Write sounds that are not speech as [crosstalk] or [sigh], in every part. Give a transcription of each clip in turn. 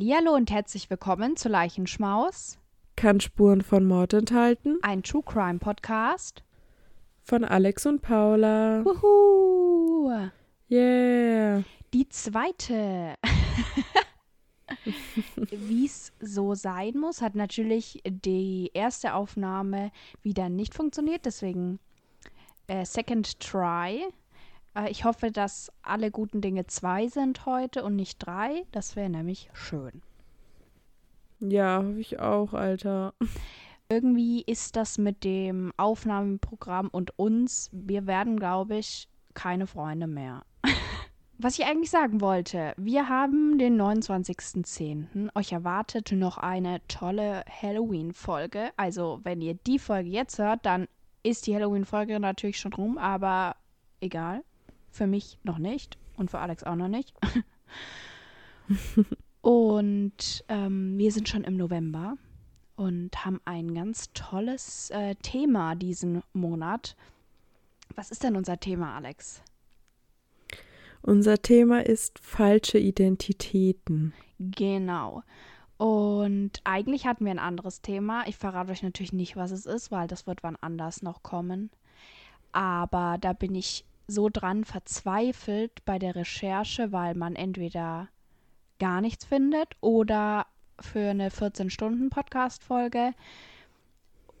Hallihallo und herzlich willkommen zu Leichenschmaus, Kann Spuren von Mord enthalten. ein True Crime Podcast. Von Alex und Paula. Wuhu! Yeah. Die zweite. [laughs] Wie es so sein muss, hat natürlich die erste Aufnahme wieder nicht funktioniert, deswegen äh, Second Try. Äh, ich hoffe, dass alle guten Dinge zwei sind heute und nicht drei. Das wäre nämlich schön. Ja, hoffe ich auch, Alter. Irgendwie ist das mit dem Aufnahmeprogramm und uns, wir werden, glaube ich, keine Freunde mehr. [laughs] Was ich eigentlich sagen wollte, wir haben den 29.10. Euch erwartet noch eine tolle Halloween-Folge. Also, wenn ihr die Folge jetzt hört, dann ist die Halloween-Folge natürlich schon rum, aber egal. Für mich noch nicht und für Alex auch noch nicht. [laughs] und ähm, wir sind schon im November und haben ein ganz tolles äh, Thema diesen Monat. Was ist denn unser Thema, Alex? Unser Thema ist falsche Identitäten. Genau. Und eigentlich hatten wir ein anderes Thema. Ich verrate euch natürlich nicht, was es ist, weil das wird wann anders noch kommen. Aber da bin ich so dran verzweifelt bei der Recherche, weil man entweder gar nichts findet oder für eine 14-Stunden-Podcast-Folge.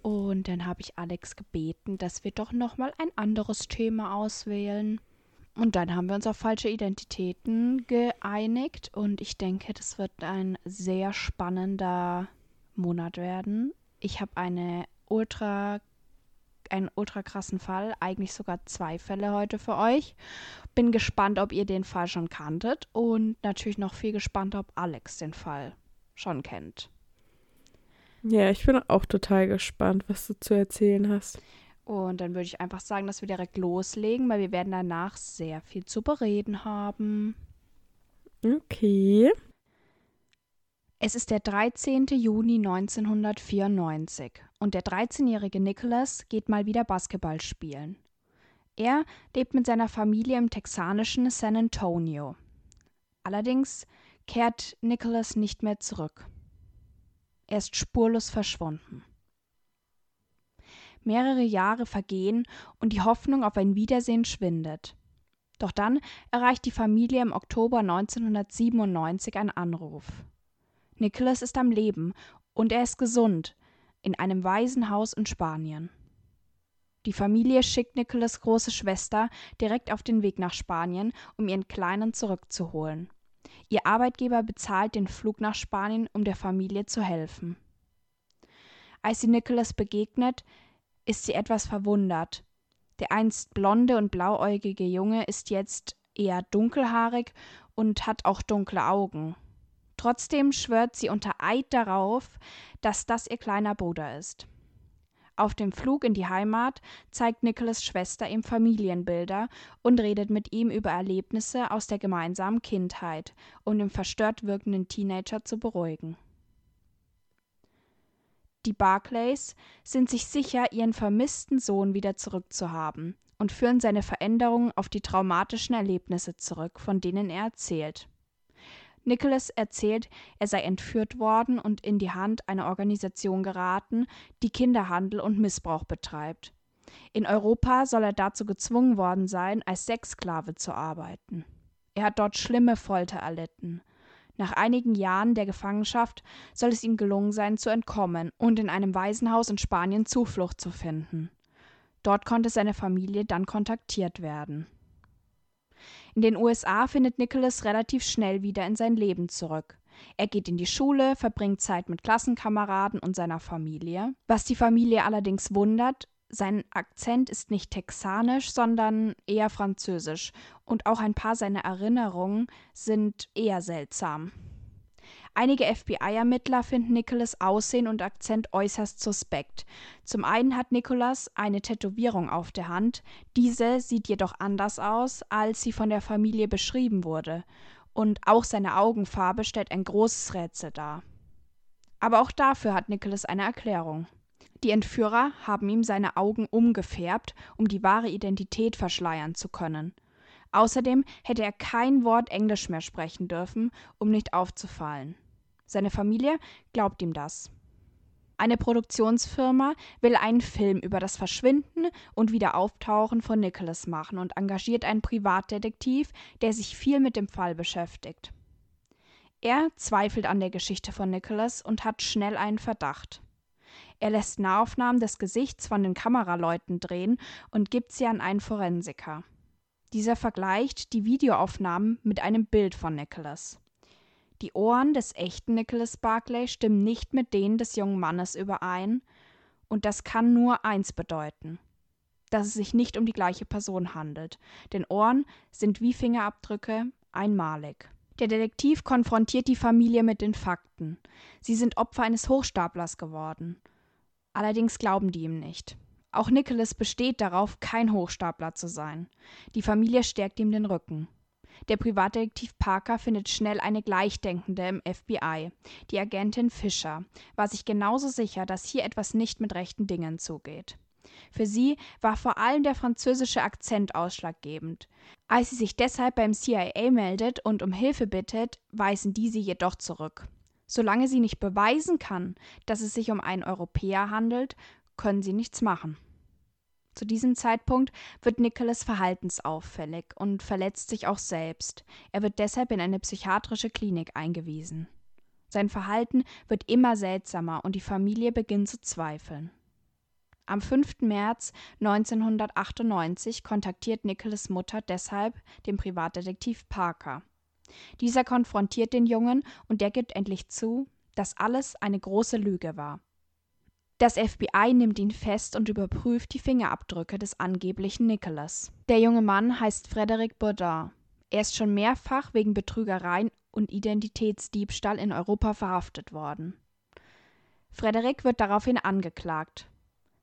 Und dann habe ich Alex gebeten, dass wir doch nochmal ein anderes Thema auswählen. Und dann haben wir uns auf falsche Identitäten geeinigt. Und ich denke, das wird ein sehr spannender Monat werden. Ich habe eine ultra, einen ultra krassen Fall, eigentlich sogar zwei Fälle heute für euch. Bin gespannt, ob ihr den Fall schon kanntet. Und natürlich noch viel gespannt, ob Alex den Fall schon kennt. Ja, ich bin auch total gespannt, was du zu erzählen hast. Und dann würde ich einfach sagen, dass wir direkt loslegen, weil wir werden danach sehr viel zu bereden haben. Okay. Es ist der 13. Juni 1994 und der 13-jährige Nicholas geht mal wieder Basketball spielen. Er lebt mit seiner Familie im texanischen San Antonio. Allerdings kehrt Nicholas nicht mehr zurück. Er ist spurlos verschwunden. Mehrere Jahre vergehen und die Hoffnung auf ein Wiedersehen schwindet. Doch dann erreicht die Familie im Oktober 1997 ein Anruf. Nicholas ist am Leben und er ist gesund in einem Waisenhaus in Spanien. Die Familie schickt Nicholas große Schwester direkt auf den Weg nach Spanien, um ihren Kleinen zurückzuholen. Ihr Arbeitgeber bezahlt den Flug nach Spanien, um der Familie zu helfen. Als sie Nicholas begegnet, ist sie etwas verwundert. Der einst blonde und blauäugige Junge ist jetzt eher dunkelhaarig und hat auch dunkle Augen. Trotzdem schwört sie unter Eid darauf, dass das ihr kleiner Bruder ist. Auf dem Flug in die Heimat zeigt Nicholas Schwester ihm Familienbilder und redet mit ihm über Erlebnisse aus der gemeinsamen Kindheit, um den verstört wirkenden Teenager zu beruhigen. Die Barclays sind sich sicher, ihren vermissten Sohn wieder zurückzuhaben und führen seine Veränderungen auf die traumatischen Erlebnisse zurück, von denen er erzählt. Nicholas erzählt, er sei entführt worden und in die Hand einer Organisation geraten, die Kinderhandel und Missbrauch betreibt. In Europa soll er dazu gezwungen worden sein, als Sexsklave zu arbeiten. Er hat dort schlimme Folter erlitten. Nach einigen Jahren der Gefangenschaft soll es ihm gelungen sein, zu entkommen und in einem Waisenhaus in Spanien Zuflucht zu finden. Dort konnte seine Familie dann kontaktiert werden. In den USA findet Nicholas relativ schnell wieder in sein Leben zurück. Er geht in die Schule, verbringt Zeit mit Klassenkameraden und seiner Familie. Was die Familie allerdings wundert, sein Akzent ist nicht texanisch, sondern eher französisch. Und auch ein paar seiner Erinnerungen sind eher seltsam. Einige FBI-Ermittler finden Nicholas Aussehen und Akzent äußerst suspekt. Zum einen hat Nicholas eine Tätowierung auf der Hand, diese sieht jedoch anders aus, als sie von der Familie beschrieben wurde. Und auch seine Augenfarbe stellt ein großes Rätsel dar. Aber auch dafür hat Nicholas eine Erklärung. Die Entführer haben ihm seine Augen umgefärbt, um die wahre Identität verschleiern zu können. Außerdem hätte er kein Wort Englisch mehr sprechen dürfen, um nicht aufzufallen. Seine Familie glaubt ihm das. Eine Produktionsfirma will einen Film über das Verschwinden und Wiederauftauchen von Nicholas machen und engagiert einen Privatdetektiv, der sich viel mit dem Fall beschäftigt. Er zweifelt an der Geschichte von Nicholas und hat schnell einen Verdacht. Er lässt Nahaufnahmen des Gesichts von den Kameraleuten drehen und gibt sie an einen Forensiker. Dieser vergleicht die Videoaufnahmen mit einem Bild von Nicholas. Die Ohren des echten Nicholas Barclay stimmen nicht mit denen des jungen Mannes überein, und das kann nur eins bedeuten: dass es sich nicht um die gleiche Person handelt, denn Ohren sind wie Fingerabdrücke einmalig. Der Detektiv konfrontiert die Familie mit den Fakten. Sie sind Opfer eines Hochstaplers geworden. Allerdings glauben die ihm nicht. Auch Nicholas besteht darauf, kein Hochstapler zu sein. Die Familie stärkt ihm den Rücken. Der Privatdetektiv Parker findet schnell eine Gleichdenkende im FBI. Die Agentin Fischer war sich genauso sicher, dass hier etwas nicht mit rechten Dingen zugeht. Für sie war vor allem der französische Akzent ausschlaggebend. Als sie sich deshalb beim CIA meldet und um Hilfe bittet, weisen diese jedoch zurück. Solange sie nicht beweisen kann, dass es sich um einen Europäer handelt, können sie nichts machen. Zu diesem Zeitpunkt wird Nicholas verhaltensauffällig und verletzt sich auch selbst. Er wird deshalb in eine psychiatrische Klinik eingewiesen. Sein Verhalten wird immer seltsamer und die Familie beginnt zu zweifeln. Am 5. März 1998 kontaktiert Nicholas Mutter deshalb den Privatdetektiv Parker. Dieser konfrontiert den Jungen und der gibt endlich zu, dass alles eine große Lüge war. Das FBI nimmt ihn fest und überprüft die Fingerabdrücke des angeblichen Nicholas. Der junge Mann heißt Frederic Baudin. Er ist schon mehrfach wegen Betrügereien und Identitätsdiebstahl in Europa verhaftet worden. Frederic wird daraufhin angeklagt.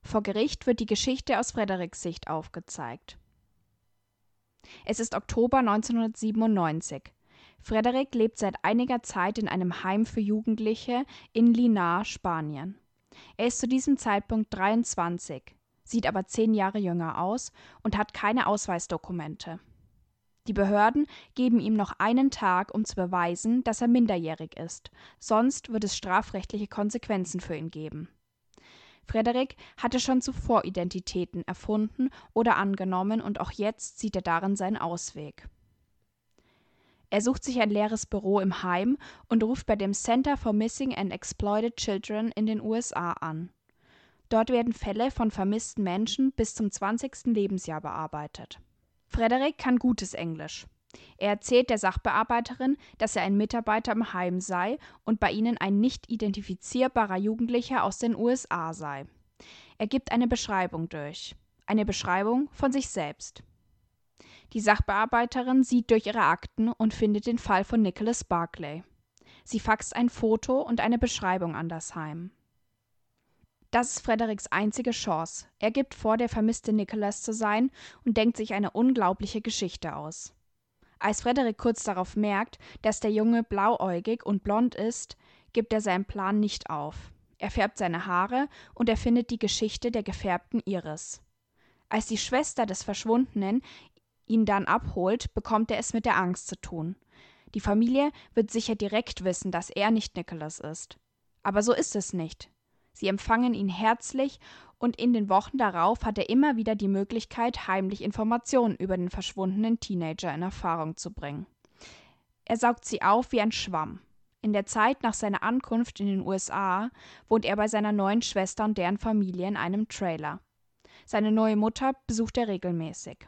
Vor Gericht wird die Geschichte aus Frederics Sicht aufgezeigt. Es ist Oktober 1997. Frederic lebt seit einiger Zeit in einem Heim für Jugendliche in Linar, Spanien. Er ist zu diesem Zeitpunkt 23, sieht aber zehn Jahre jünger aus und hat keine Ausweisdokumente. Die Behörden geben ihm noch einen Tag, um zu beweisen, dass er minderjährig ist, sonst wird es strafrechtliche Konsequenzen für ihn geben. Frederik hatte schon zuvor Identitäten erfunden oder angenommen und auch jetzt sieht er darin seinen Ausweg. Er sucht sich ein leeres Büro im Heim und ruft bei dem Center for Missing and Exploited Children in den USA an. Dort werden Fälle von vermissten Menschen bis zum 20. Lebensjahr bearbeitet. Frederik kann gutes Englisch. Er erzählt der Sachbearbeiterin, dass er ein Mitarbeiter im Heim sei und bei ihnen ein nicht identifizierbarer Jugendlicher aus den USA sei. Er gibt eine Beschreibung durch. Eine Beschreibung von sich selbst. Die Sachbearbeiterin sieht durch ihre Akten und findet den Fall von Nicholas Barclay. Sie faxt ein Foto und eine Beschreibung an das Heim. Das ist Frederiks einzige Chance. Er gibt vor, der vermisste Nicholas zu sein und denkt sich eine unglaubliche Geschichte aus. Als Frederik kurz darauf merkt, dass der Junge blauäugig und blond ist, gibt er seinen Plan nicht auf. Er färbt seine Haare und erfindet die Geschichte der gefärbten Iris. Als die Schwester des Verschwundenen ihn dann abholt, bekommt er es mit der Angst zu tun. Die Familie wird sicher direkt wissen, dass er nicht Nicholas ist. Aber so ist es nicht. Sie empfangen ihn herzlich und in den Wochen darauf hat er immer wieder die Möglichkeit, heimlich Informationen über den verschwundenen Teenager in Erfahrung zu bringen. Er saugt sie auf wie ein Schwamm. In der Zeit nach seiner Ankunft in den USA wohnt er bei seiner neuen Schwester und deren Familie in einem Trailer. Seine neue Mutter besucht er regelmäßig.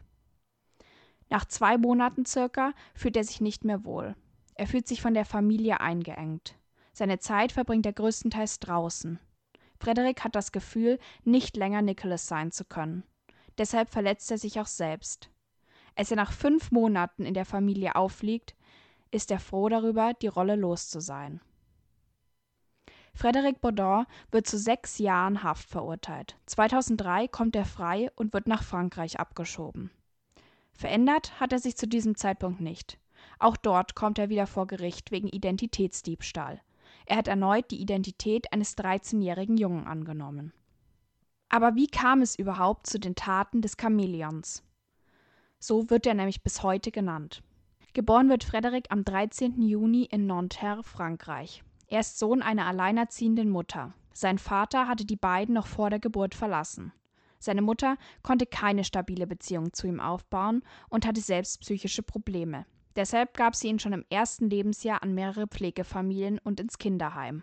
Nach zwei Monaten circa fühlt er sich nicht mehr wohl. Er fühlt sich von der Familie eingeengt. Seine Zeit verbringt er größtenteils draußen. Frederik hat das Gefühl, nicht länger Nicholas sein zu können. Deshalb verletzt er sich auch selbst. Als er nach fünf Monaten in der Familie auffliegt, ist er froh darüber, die Rolle los zu sein. Frederic Baudin wird zu sechs Jahren Haft verurteilt. 2003 kommt er frei und wird nach Frankreich abgeschoben. Verändert hat er sich zu diesem Zeitpunkt nicht. Auch dort kommt er wieder vor Gericht wegen Identitätsdiebstahl. Er hat erneut die Identität eines 13-jährigen Jungen angenommen. Aber wie kam es überhaupt zu den Taten des Chamäleons? So wird er nämlich bis heute genannt. Geboren wird Frederic am 13. Juni in Nanterre, Frankreich. Er ist Sohn einer alleinerziehenden Mutter. Sein Vater hatte die beiden noch vor der Geburt verlassen. Seine Mutter konnte keine stabile Beziehung zu ihm aufbauen und hatte selbst psychische Probleme. Deshalb gab sie ihn schon im ersten Lebensjahr an mehrere Pflegefamilien und ins Kinderheim.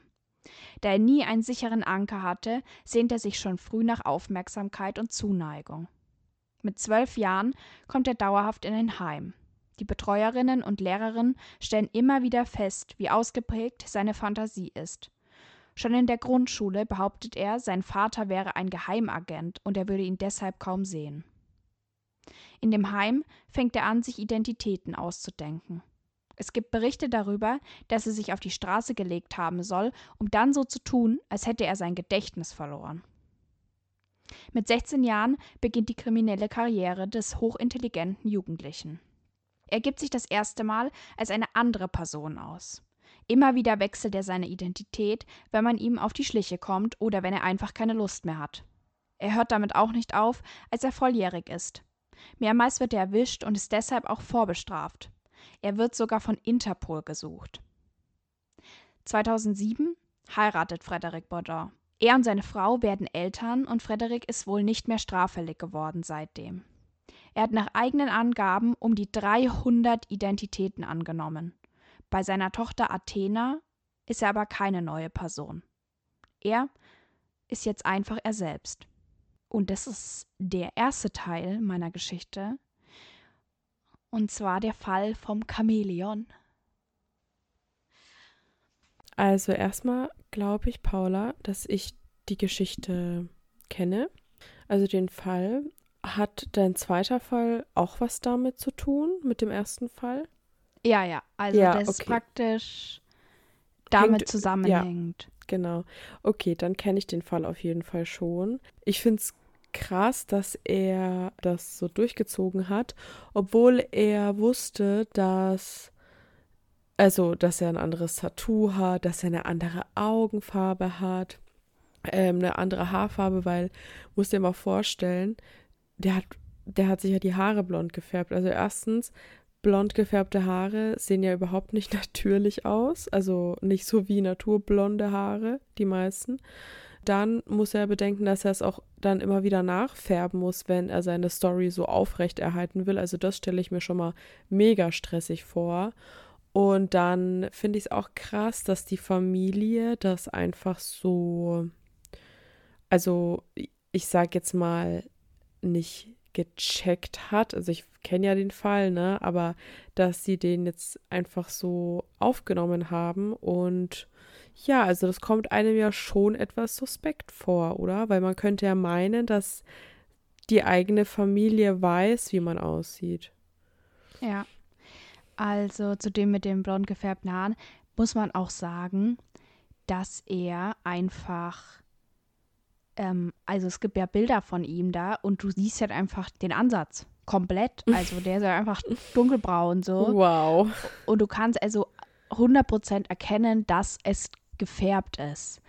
Da er nie einen sicheren Anker hatte, sehnt er sich schon früh nach Aufmerksamkeit und Zuneigung. Mit zwölf Jahren kommt er dauerhaft in ein Heim. Die Betreuerinnen und Lehrerinnen stellen immer wieder fest, wie ausgeprägt seine Fantasie ist. Schon in der Grundschule behauptet er, sein Vater wäre ein Geheimagent und er würde ihn deshalb kaum sehen. In dem Heim fängt er an, sich Identitäten auszudenken. Es gibt Berichte darüber, dass er sich auf die Straße gelegt haben soll, um dann so zu tun, als hätte er sein Gedächtnis verloren. Mit 16 Jahren beginnt die kriminelle Karriere des hochintelligenten Jugendlichen. Er gibt sich das erste Mal als eine andere Person aus. Immer wieder wechselt er seine Identität, wenn man ihm auf die Schliche kommt oder wenn er einfach keine Lust mehr hat. Er hört damit auch nicht auf, als er volljährig ist. Mehrmals wird er erwischt und ist deshalb auch vorbestraft. Er wird sogar von Interpol gesucht. 2007 heiratet Frederic Baudin. Er und seine Frau werden Eltern und Frederic ist wohl nicht mehr straffällig geworden seitdem. Er hat nach eigenen Angaben um die 300 Identitäten angenommen. Bei seiner Tochter Athena ist er aber keine neue Person. Er ist jetzt einfach er selbst. Und das ist der erste Teil meiner Geschichte. Und zwar der Fall vom Chamäleon. Also erstmal glaube ich, Paula, dass ich die Geschichte kenne. Also den Fall. Hat dein zweiter Fall auch was damit zu tun, mit dem ersten Fall? Ja, ja. Also ja, das okay. praktisch damit Hängt, zusammenhängt. Ja, genau. Okay, dann kenne ich den Fall auf jeden Fall schon. Ich finde es krass, dass er das so durchgezogen hat, obwohl er wusste, dass also, dass er ein anderes Tattoo hat, dass er eine andere Augenfarbe hat, ähm, eine andere Haarfarbe, weil, musst dir mal vorstellen, der hat, der hat sich ja die Haare blond gefärbt. Also erstens blond gefärbte Haare sehen ja überhaupt nicht [laughs] natürlich aus, also nicht so wie naturblonde Haare, die meisten. Dann muss er bedenken, dass er es auch dann immer wieder nachfärben muss, wenn er seine Story so aufrecht erhalten will. Also das stelle ich mir schon mal mega stressig vor. Und dann finde ich es auch krass, dass die Familie das einfach so, also ich sage jetzt mal, nicht gecheckt hat. Also ich kenne ja den Fall, ne? Aber dass sie den jetzt einfach so aufgenommen haben und ja, also das kommt einem ja schon etwas suspekt vor, oder? Weil man könnte ja meinen, dass die eigene Familie weiß, wie man aussieht. Ja. Also zu dem mit den blond gefärbten Haaren muss man auch sagen, dass er einfach ähm, also es gibt ja Bilder von ihm da und du siehst halt einfach den Ansatz komplett. [laughs] Also der ist ja einfach dunkelbraun so. Wow. Und du kannst also 100% erkennen, dass es gefärbt ist.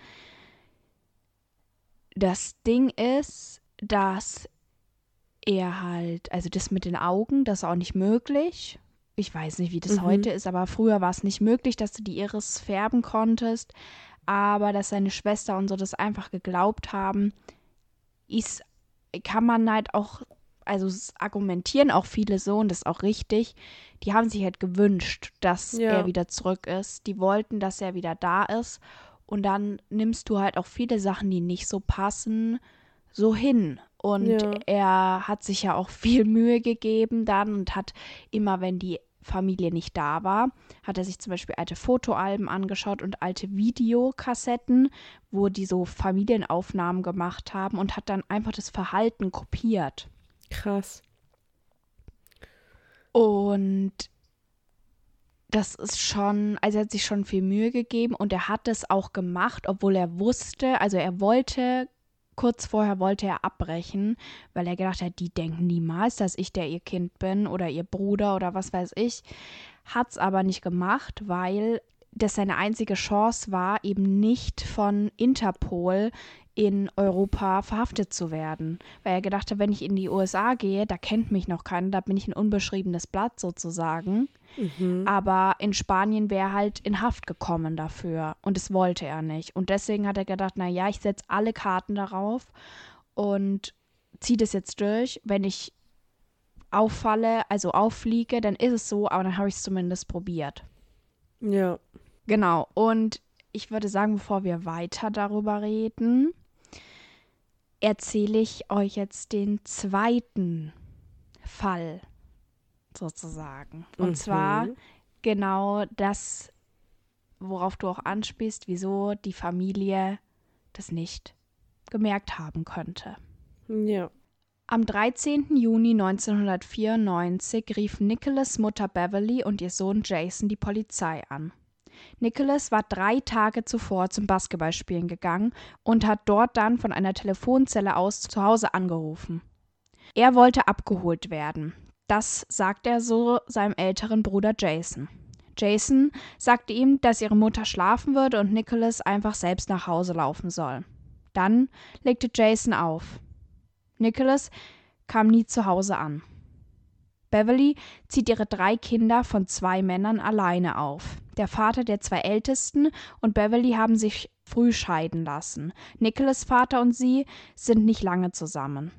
Das Ding ist, dass er halt, also das mit den Augen, das ist auch nicht möglich. Ich weiß nicht, wie das mhm. heute ist, aber früher war es nicht möglich, dass du die Iris färben konntest aber dass seine Schwester und so das einfach geglaubt haben, ist, kann man halt auch, also argumentieren auch viele so und das ist auch richtig, die haben sich halt gewünscht, dass ja. er wieder zurück ist. Die wollten, dass er wieder da ist. Und dann nimmst du halt auch viele Sachen, die nicht so passen, so hin. Und ja. er hat sich ja auch [laughs] viel Mühe gegeben dann und hat immer, wenn die Familie nicht da war, hat er sich zum Beispiel alte Fotoalben angeschaut und alte Videokassetten, wo die so Familienaufnahmen gemacht haben und hat dann einfach das Verhalten kopiert. Krass. Und das ist schon, also er hat sich schon viel Mühe gegeben und er hat es auch gemacht, obwohl er wusste, also er wollte kurz vorher wollte er abbrechen, weil er gedacht hat, die denken niemals, dass ich der ihr Kind bin oder ihr Bruder oder was weiß ich. Hat es aber nicht gemacht, weil das seine einzige Chance war, eben nicht von Interpol in Europa verhaftet zu werden, weil er gedacht hat, wenn ich in die USA gehe, da kennt mich noch keiner, da bin ich ein unbeschriebenes Blatt sozusagen. Mhm. Aber in Spanien wäre er halt in Haft gekommen dafür und das wollte er nicht. Und deswegen hat er gedacht, naja, ich setze alle Karten darauf und ziehe das jetzt durch. Wenn ich auffalle, also auffliege, dann ist es so, aber dann habe ich es zumindest probiert. Ja. Genau. Und ich würde sagen, bevor wir weiter darüber reden, erzähle ich euch jetzt den zweiten Fall sozusagen. Und mhm. zwar genau das, worauf du auch anspielst, wieso die Familie das nicht gemerkt haben könnte. Ja. Am 13. Juni 1994 rief Nicholas Mutter Beverly und ihr Sohn Jason die Polizei an. Nicholas war drei Tage zuvor zum Basketballspielen gegangen und hat dort dann von einer Telefonzelle aus zu Hause angerufen. Er wollte abgeholt werden. Das sagt er so seinem älteren Bruder Jason. Jason sagte ihm, dass ihre Mutter schlafen würde und Nicholas einfach selbst nach Hause laufen soll. Dann legte Jason auf. Nicholas kam nie zu Hause an. Beverly zieht ihre drei Kinder von zwei Männern alleine auf. Der Vater der zwei Ältesten und Beverly haben sich früh scheiden lassen. Nicholas Vater und sie sind nicht lange zusammen.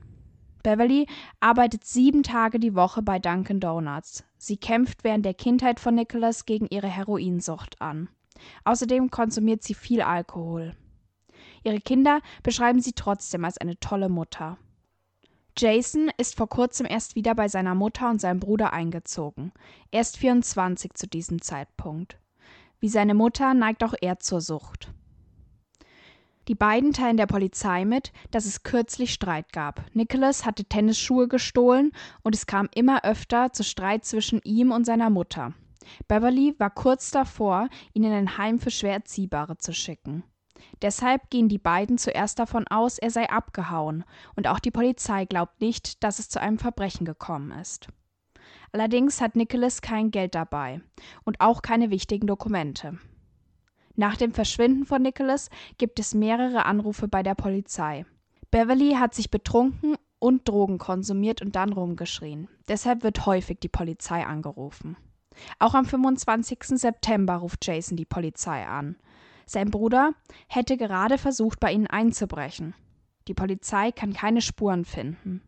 Beverly arbeitet sieben Tage die Woche bei Dunkin' Donuts. Sie kämpft während der Kindheit von Nicholas gegen ihre Heroinsucht an. Außerdem konsumiert sie viel Alkohol. Ihre Kinder beschreiben sie trotzdem als eine tolle Mutter. Jason ist vor kurzem erst wieder bei seiner Mutter und seinem Bruder eingezogen. Er ist 24 zu diesem Zeitpunkt. Wie seine Mutter neigt auch er zur Sucht. Die beiden teilen der Polizei mit, dass es kürzlich Streit gab. Nicholas hatte Tennisschuhe gestohlen und es kam immer öfter zu Streit zwischen ihm und seiner Mutter. Beverly war kurz davor, ihn in ein Heim für schwer Erziehbare zu schicken. Deshalb gehen die beiden zuerst davon aus, er sei abgehauen, und auch die Polizei glaubt nicht, dass es zu einem Verbrechen gekommen ist. Allerdings hat Nicholas kein Geld dabei und auch keine wichtigen Dokumente. Nach dem Verschwinden von Nicholas gibt es mehrere Anrufe bei der Polizei. Beverly hat sich betrunken und Drogen konsumiert und dann rumgeschrien. Deshalb wird häufig die Polizei angerufen. Auch am 25. September ruft Jason die Polizei an. Sein Bruder hätte gerade versucht, bei ihnen einzubrechen. Die Polizei kann keine Spuren finden.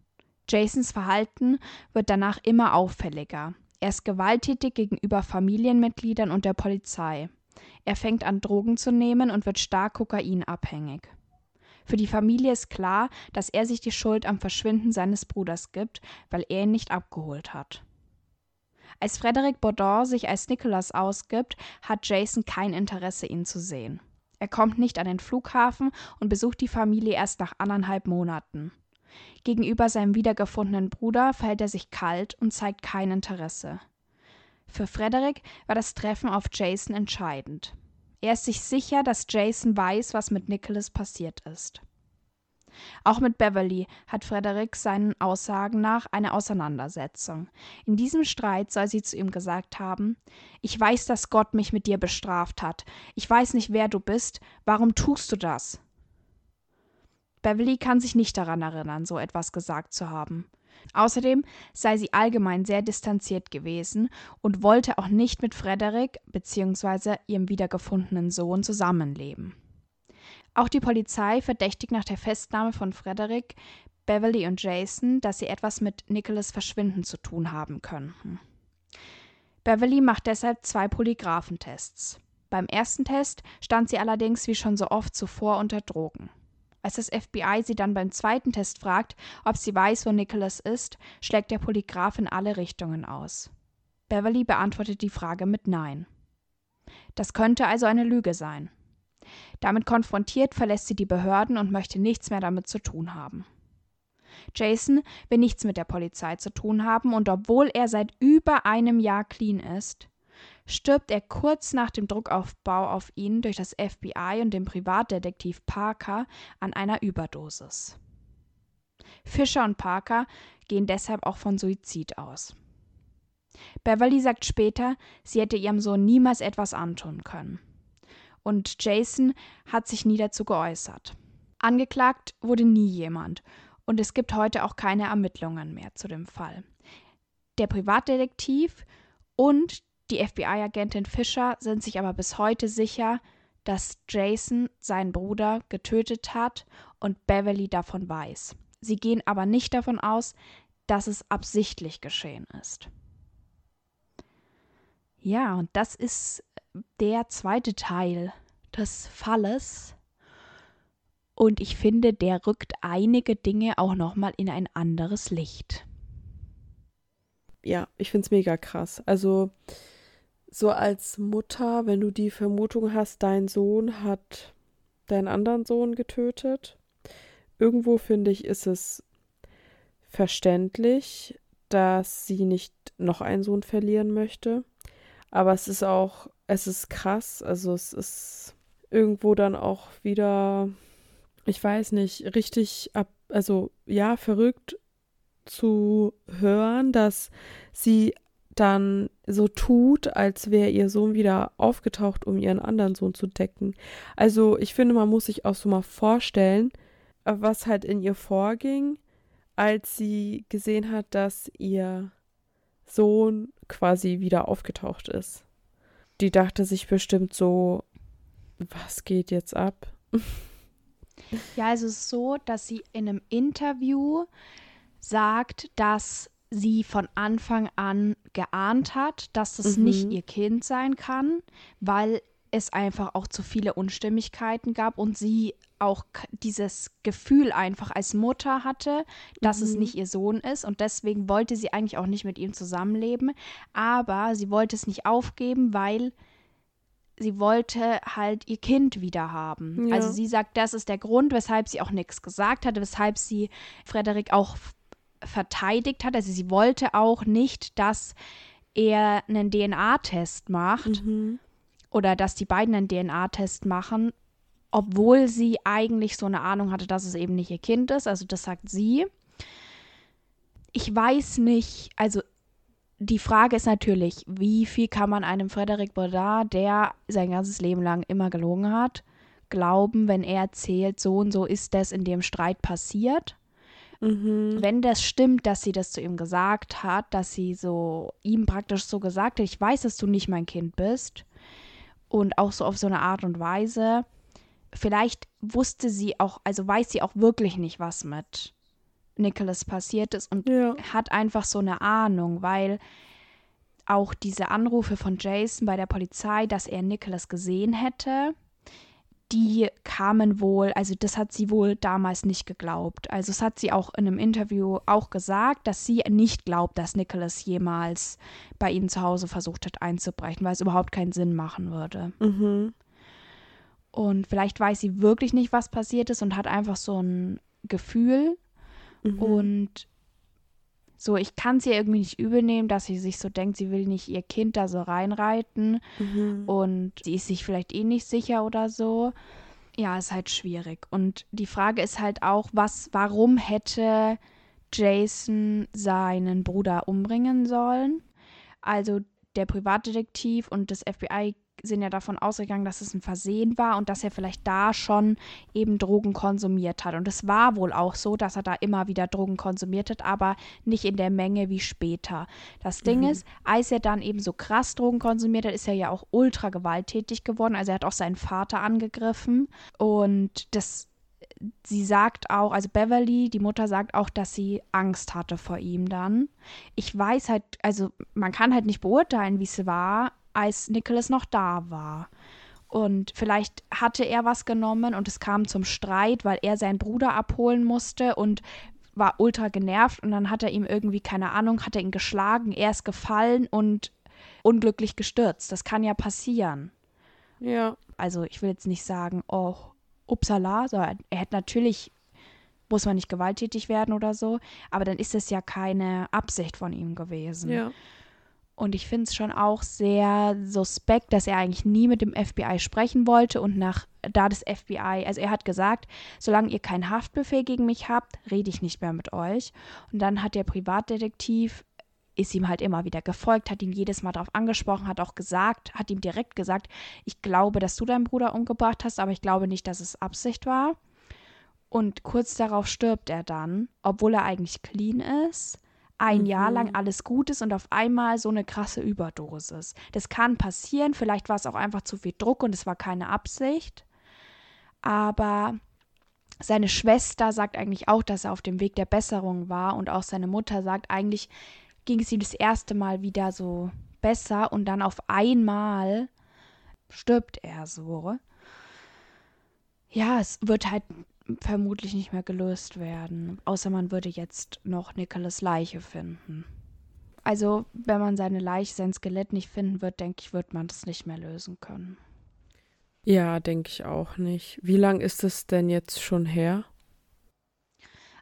Jasons Verhalten wird danach immer auffälliger. Er ist gewalttätig gegenüber Familienmitgliedern und der Polizei. Er fängt an, Drogen zu nehmen und wird stark kokainabhängig. Für die Familie ist klar, dass er sich die Schuld am Verschwinden seines Bruders gibt, weil er ihn nicht abgeholt hat. Als Frederic Baudin sich als Nicholas ausgibt, hat Jason kein Interesse, ihn zu sehen. Er kommt nicht an den Flughafen und besucht die Familie erst nach anderthalb Monaten. Gegenüber seinem wiedergefundenen Bruder verhält er sich kalt und zeigt kein Interesse. Für Frederick war das Treffen auf Jason entscheidend. Er ist sich sicher, dass Jason weiß, was mit Nicholas passiert ist. Auch mit Beverly hat Frederick seinen Aussagen nach eine Auseinandersetzung. In diesem Streit soll sie zu ihm gesagt haben Ich weiß, dass Gott mich mit dir bestraft hat. Ich weiß nicht, wer du bist. Warum tust du das? Beverly kann sich nicht daran erinnern, so etwas gesagt zu haben. Außerdem sei sie allgemein sehr distanziert gewesen und wollte auch nicht mit Frederick bzw. ihrem wiedergefundenen Sohn zusammenleben. Auch die Polizei verdächtigt nach der Festnahme von Frederick, Beverly und Jason, dass sie etwas mit Nicholas Verschwinden zu tun haben könnten. Beverly macht deshalb zwei Polygraphentests. Beim ersten Test stand sie allerdings wie schon so oft zuvor unter Drogen. Als das FBI sie dann beim zweiten Test fragt, ob sie weiß, wo Nicholas ist, schlägt der Polygraph in alle Richtungen aus. Beverly beantwortet die Frage mit Nein. Das könnte also eine Lüge sein. Damit konfrontiert verlässt sie die Behörden und möchte nichts mehr damit zu tun haben. Jason will nichts mit der Polizei zu tun haben und obwohl er seit über einem Jahr clean ist, stirbt er kurz nach dem Druckaufbau auf ihn durch das FBI und den Privatdetektiv Parker an einer Überdosis. Fischer und Parker gehen deshalb auch von Suizid aus. Beverly sagt später, sie hätte ihrem Sohn niemals etwas antun können und Jason hat sich nie dazu geäußert. Angeklagt wurde nie jemand und es gibt heute auch keine Ermittlungen mehr zu dem Fall. Der Privatdetektiv und die FBI-Agentin Fischer sind sich aber bis heute sicher, dass Jason seinen Bruder getötet hat und Beverly davon weiß. Sie gehen aber nicht davon aus, dass es absichtlich geschehen ist. Ja, und das ist der zweite Teil des Falles. Und ich finde, der rückt einige Dinge auch nochmal in ein anderes Licht. Ja, ich finde es mega krass. Also, so als Mutter, wenn du die Vermutung hast, dein Sohn hat deinen anderen Sohn getötet, irgendwo finde ich, ist es verständlich, dass sie nicht noch einen Sohn verlieren möchte. Aber es ist auch, es ist krass. Also es ist irgendwo dann auch wieder, ich weiß nicht, richtig ab, also ja, verrückt zu hören, dass sie dann so tut, als wäre ihr Sohn wieder aufgetaucht, um ihren anderen Sohn zu decken. Also ich finde, man muss sich auch so mal vorstellen, was halt in ihr vorging, als sie gesehen hat, dass ihr Sohn quasi wieder aufgetaucht ist. Die dachte sich bestimmt so, was geht jetzt ab? Ja, also es ist so, dass sie in einem Interview sagt, dass sie von Anfang an geahnt hat, dass das mhm. nicht ihr Kind sein kann, weil es einfach auch zu viele Unstimmigkeiten gab und sie auch dieses Gefühl einfach als Mutter hatte, dass mhm. es nicht ihr Sohn ist und deswegen wollte sie eigentlich auch nicht mit ihm zusammenleben, aber sie wollte es nicht aufgeben, weil sie wollte halt ihr Kind wieder haben. Ja. Also sie sagt, das ist der Grund, weshalb sie auch nichts gesagt hatte, weshalb sie Frederik auch verteidigt hat. Also sie wollte auch nicht, dass er einen DNA-Test macht mhm. oder dass die beiden einen DNA-Test machen, obwohl sie eigentlich so eine Ahnung hatte, dass es eben nicht ihr Kind ist. Also das sagt sie. Ich weiß nicht, also die Frage ist natürlich, wie viel kann man einem Frederic Baudard, der sein ganzes Leben lang immer gelogen hat, glauben, wenn er erzählt, so und so ist das in dem Streit passiert? Mhm. Wenn das stimmt, dass sie das zu ihm gesagt hat, dass sie so ihm praktisch so gesagt hat, ich weiß, dass du nicht mein Kind bist und auch so auf so eine Art und Weise, vielleicht wusste sie auch, also weiß sie auch wirklich nicht, was mit Nicholas passiert ist und ja. hat einfach so eine Ahnung, weil auch diese Anrufe von Jason bei der Polizei, dass er Nicholas gesehen hätte, die kamen wohl, also das hat sie wohl damals nicht geglaubt. Also es hat sie auch in einem Interview auch gesagt, dass sie nicht glaubt, dass Nicholas jemals bei ihnen zu Hause versucht hat einzubrechen, weil es überhaupt keinen Sinn machen würde. Mhm. Und vielleicht weiß sie wirklich nicht, was passiert ist und hat einfach so ein Gefühl. Mhm. Und so, ich kann es ihr irgendwie nicht übernehmen, dass sie sich so denkt, sie will nicht ihr Kind da so reinreiten mhm. und sie ist sich vielleicht eh nicht sicher oder so. Ja, ist halt schwierig. Und die Frage ist halt auch, was, warum hätte Jason seinen Bruder umbringen sollen? Also der Privatdetektiv und das FBI sind ja davon ausgegangen, dass es ein Versehen war und dass er vielleicht da schon eben Drogen konsumiert hat. Und es war wohl auch so, dass er da immer wieder Drogen konsumiert hat, aber nicht in der Menge wie später. Das Ding mhm. ist, als er dann eben so krass Drogen konsumiert hat, ist er ja auch ultra gewalttätig geworden. Also er hat auch seinen Vater angegriffen und das sie sagt auch, also Beverly, die Mutter sagt auch, dass sie Angst hatte vor ihm dann. Ich weiß halt, also man kann halt nicht beurteilen, wie es war, als Nicholas noch da war. Und vielleicht hatte er was genommen und es kam zum Streit, weil er seinen Bruder abholen musste und war ultra genervt und dann hat er ihm irgendwie, keine Ahnung, hat er ihn geschlagen, er ist gefallen und unglücklich gestürzt. Das kann ja passieren. Ja. Also ich will jetzt nicht sagen, oh, upsala, so, er hätte natürlich, muss man nicht gewalttätig werden oder so, aber dann ist es ja keine Absicht von ihm gewesen. Ja. Und ich finde es schon auch sehr suspekt, dass er eigentlich nie mit dem FBI sprechen wollte und nach da das FBI, also er hat gesagt, solange ihr keinen Haftbefehl gegen mich habt, rede ich nicht mehr mit euch. Und dann hat der Privatdetektiv ist ihm halt immer wieder gefolgt, hat ihn jedes Mal darauf angesprochen, hat auch gesagt, hat ihm direkt gesagt, ich glaube, dass du deinen Bruder umgebracht hast, aber ich glaube nicht, dass es Absicht war. Und kurz darauf stirbt er dann, obwohl er eigentlich clean ist, ein mhm. Jahr lang alles gut ist und auf einmal so eine krasse Überdosis. Das kann passieren, vielleicht war es auch einfach zu viel Druck und es war keine Absicht. Aber seine Schwester sagt eigentlich auch, dass er auf dem Weg der Besserung war und auch seine Mutter sagt, eigentlich ging es ihm das erste Mal wieder so besser und dann auf einmal stirbt er so. Ja, es wird halt vermutlich nicht mehr gelöst werden, außer man würde jetzt noch Nicholas Leiche finden. Also, wenn man seine Leiche, sein Skelett nicht finden wird, denke ich, wird man das nicht mehr lösen können. Ja, denke ich auch nicht. Wie lang ist es denn jetzt schon her?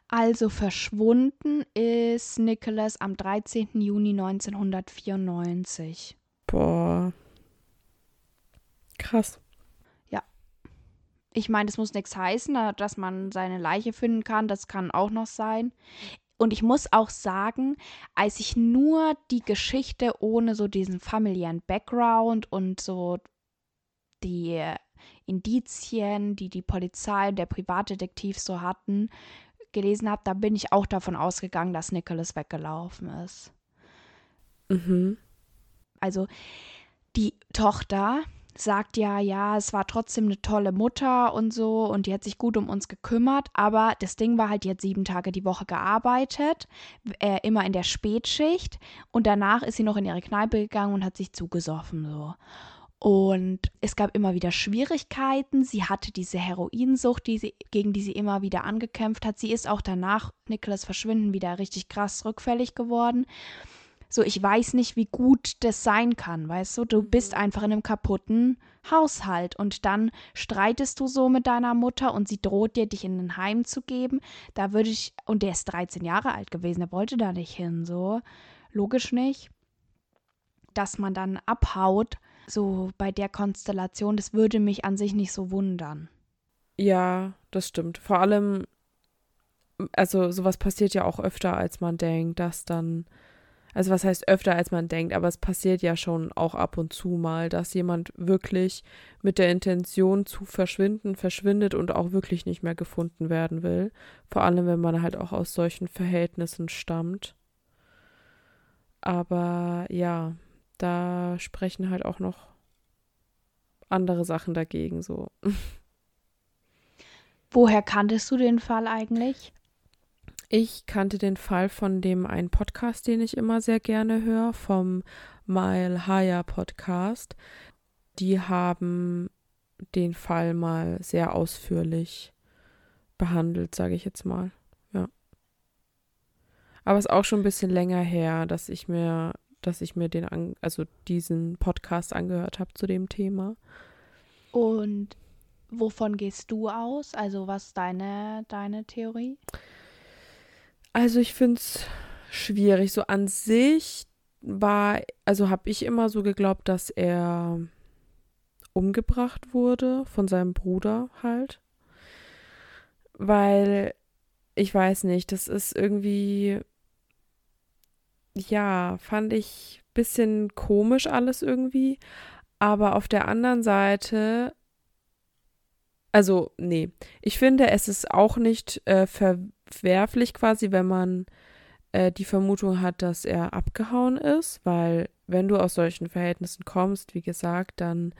Also verschwunden ist Nicholas am 13. Juni 1994. Boah. Krass. Ich meine, das muss nichts heißen, dass man seine Leiche finden kann. Das kann auch noch sein. Und ich muss auch sagen, als ich nur die Geschichte ohne so diesen familiären Background und so die Indizien, die die Polizei und der Privatdetektiv so hatten, gelesen habe, da bin ich auch davon ausgegangen, dass Nicholas weggelaufen ist. Mhm. Also die Tochter sagt ja, ja, es war trotzdem eine tolle Mutter und so und die hat sich gut um uns gekümmert, aber das Ding war halt, hat sieben Tage die Woche gearbeitet, äh, immer in der Spätschicht und danach ist sie noch in ihre Kneipe gegangen und hat sich zugesoffen so. Und es gab immer wieder Schwierigkeiten. Sie hatte diese Heroinsucht, die sie, gegen die sie immer wieder angekämpft hat. Sie ist auch danach, Niklas Verschwinden, wieder richtig krass rückfällig geworden. So, ich weiß nicht, wie gut das sein kann, weißt du? Du bist mhm. einfach in einem kaputten Haushalt und dann streitest du so mit deiner Mutter und sie droht dir, dich in ein Heim zu geben. Da würde ich, und der ist 13 Jahre alt gewesen, der wollte da nicht hin, so. Logisch nicht. Dass man dann abhaut so bei der Konstellation, das würde mich an sich nicht so wundern. Ja, das stimmt. Vor allem, also sowas passiert ja auch öfter, als man denkt, dass dann, also was heißt öfter, als man denkt, aber es passiert ja schon auch ab und zu mal, dass jemand wirklich mit der Intention zu verschwinden, verschwindet und auch wirklich nicht mehr gefunden werden will. Vor allem, wenn man halt auch aus solchen Verhältnissen stammt. Aber ja, da sprechen halt auch noch andere Sachen dagegen so. [laughs] Woher kanntest du den Fall eigentlich? Ich kannte den Fall von dem einen Podcast, den ich immer sehr gerne höre, vom Mile Higher Podcast. Die haben den Fall mal sehr ausführlich behandelt, sage ich jetzt mal. Ja. Aber es ist auch schon ein bisschen länger her, dass ich mir dass ich mir den, an, also diesen Podcast angehört habe zu dem Thema. Und wovon gehst du aus? Also was ist deine, deine Theorie? Also ich finde es schwierig. So an sich war, also habe ich immer so geglaubt, dass er umgebracht wurde von seinem Bruder halt. Weil ich weiß nicht, das ist irgendwie ja, fand ich ein bisschen komisch alles irgendwie. Aber auf der anderen Seite, also nee, ich finde, es ist auch nicht äh, verwerflich quasi, wenn man äh, die Vermutung hat, dass er abgehauen ist, weil wenn du aus solchen Verhältnissen kommst, wie gesagt, dann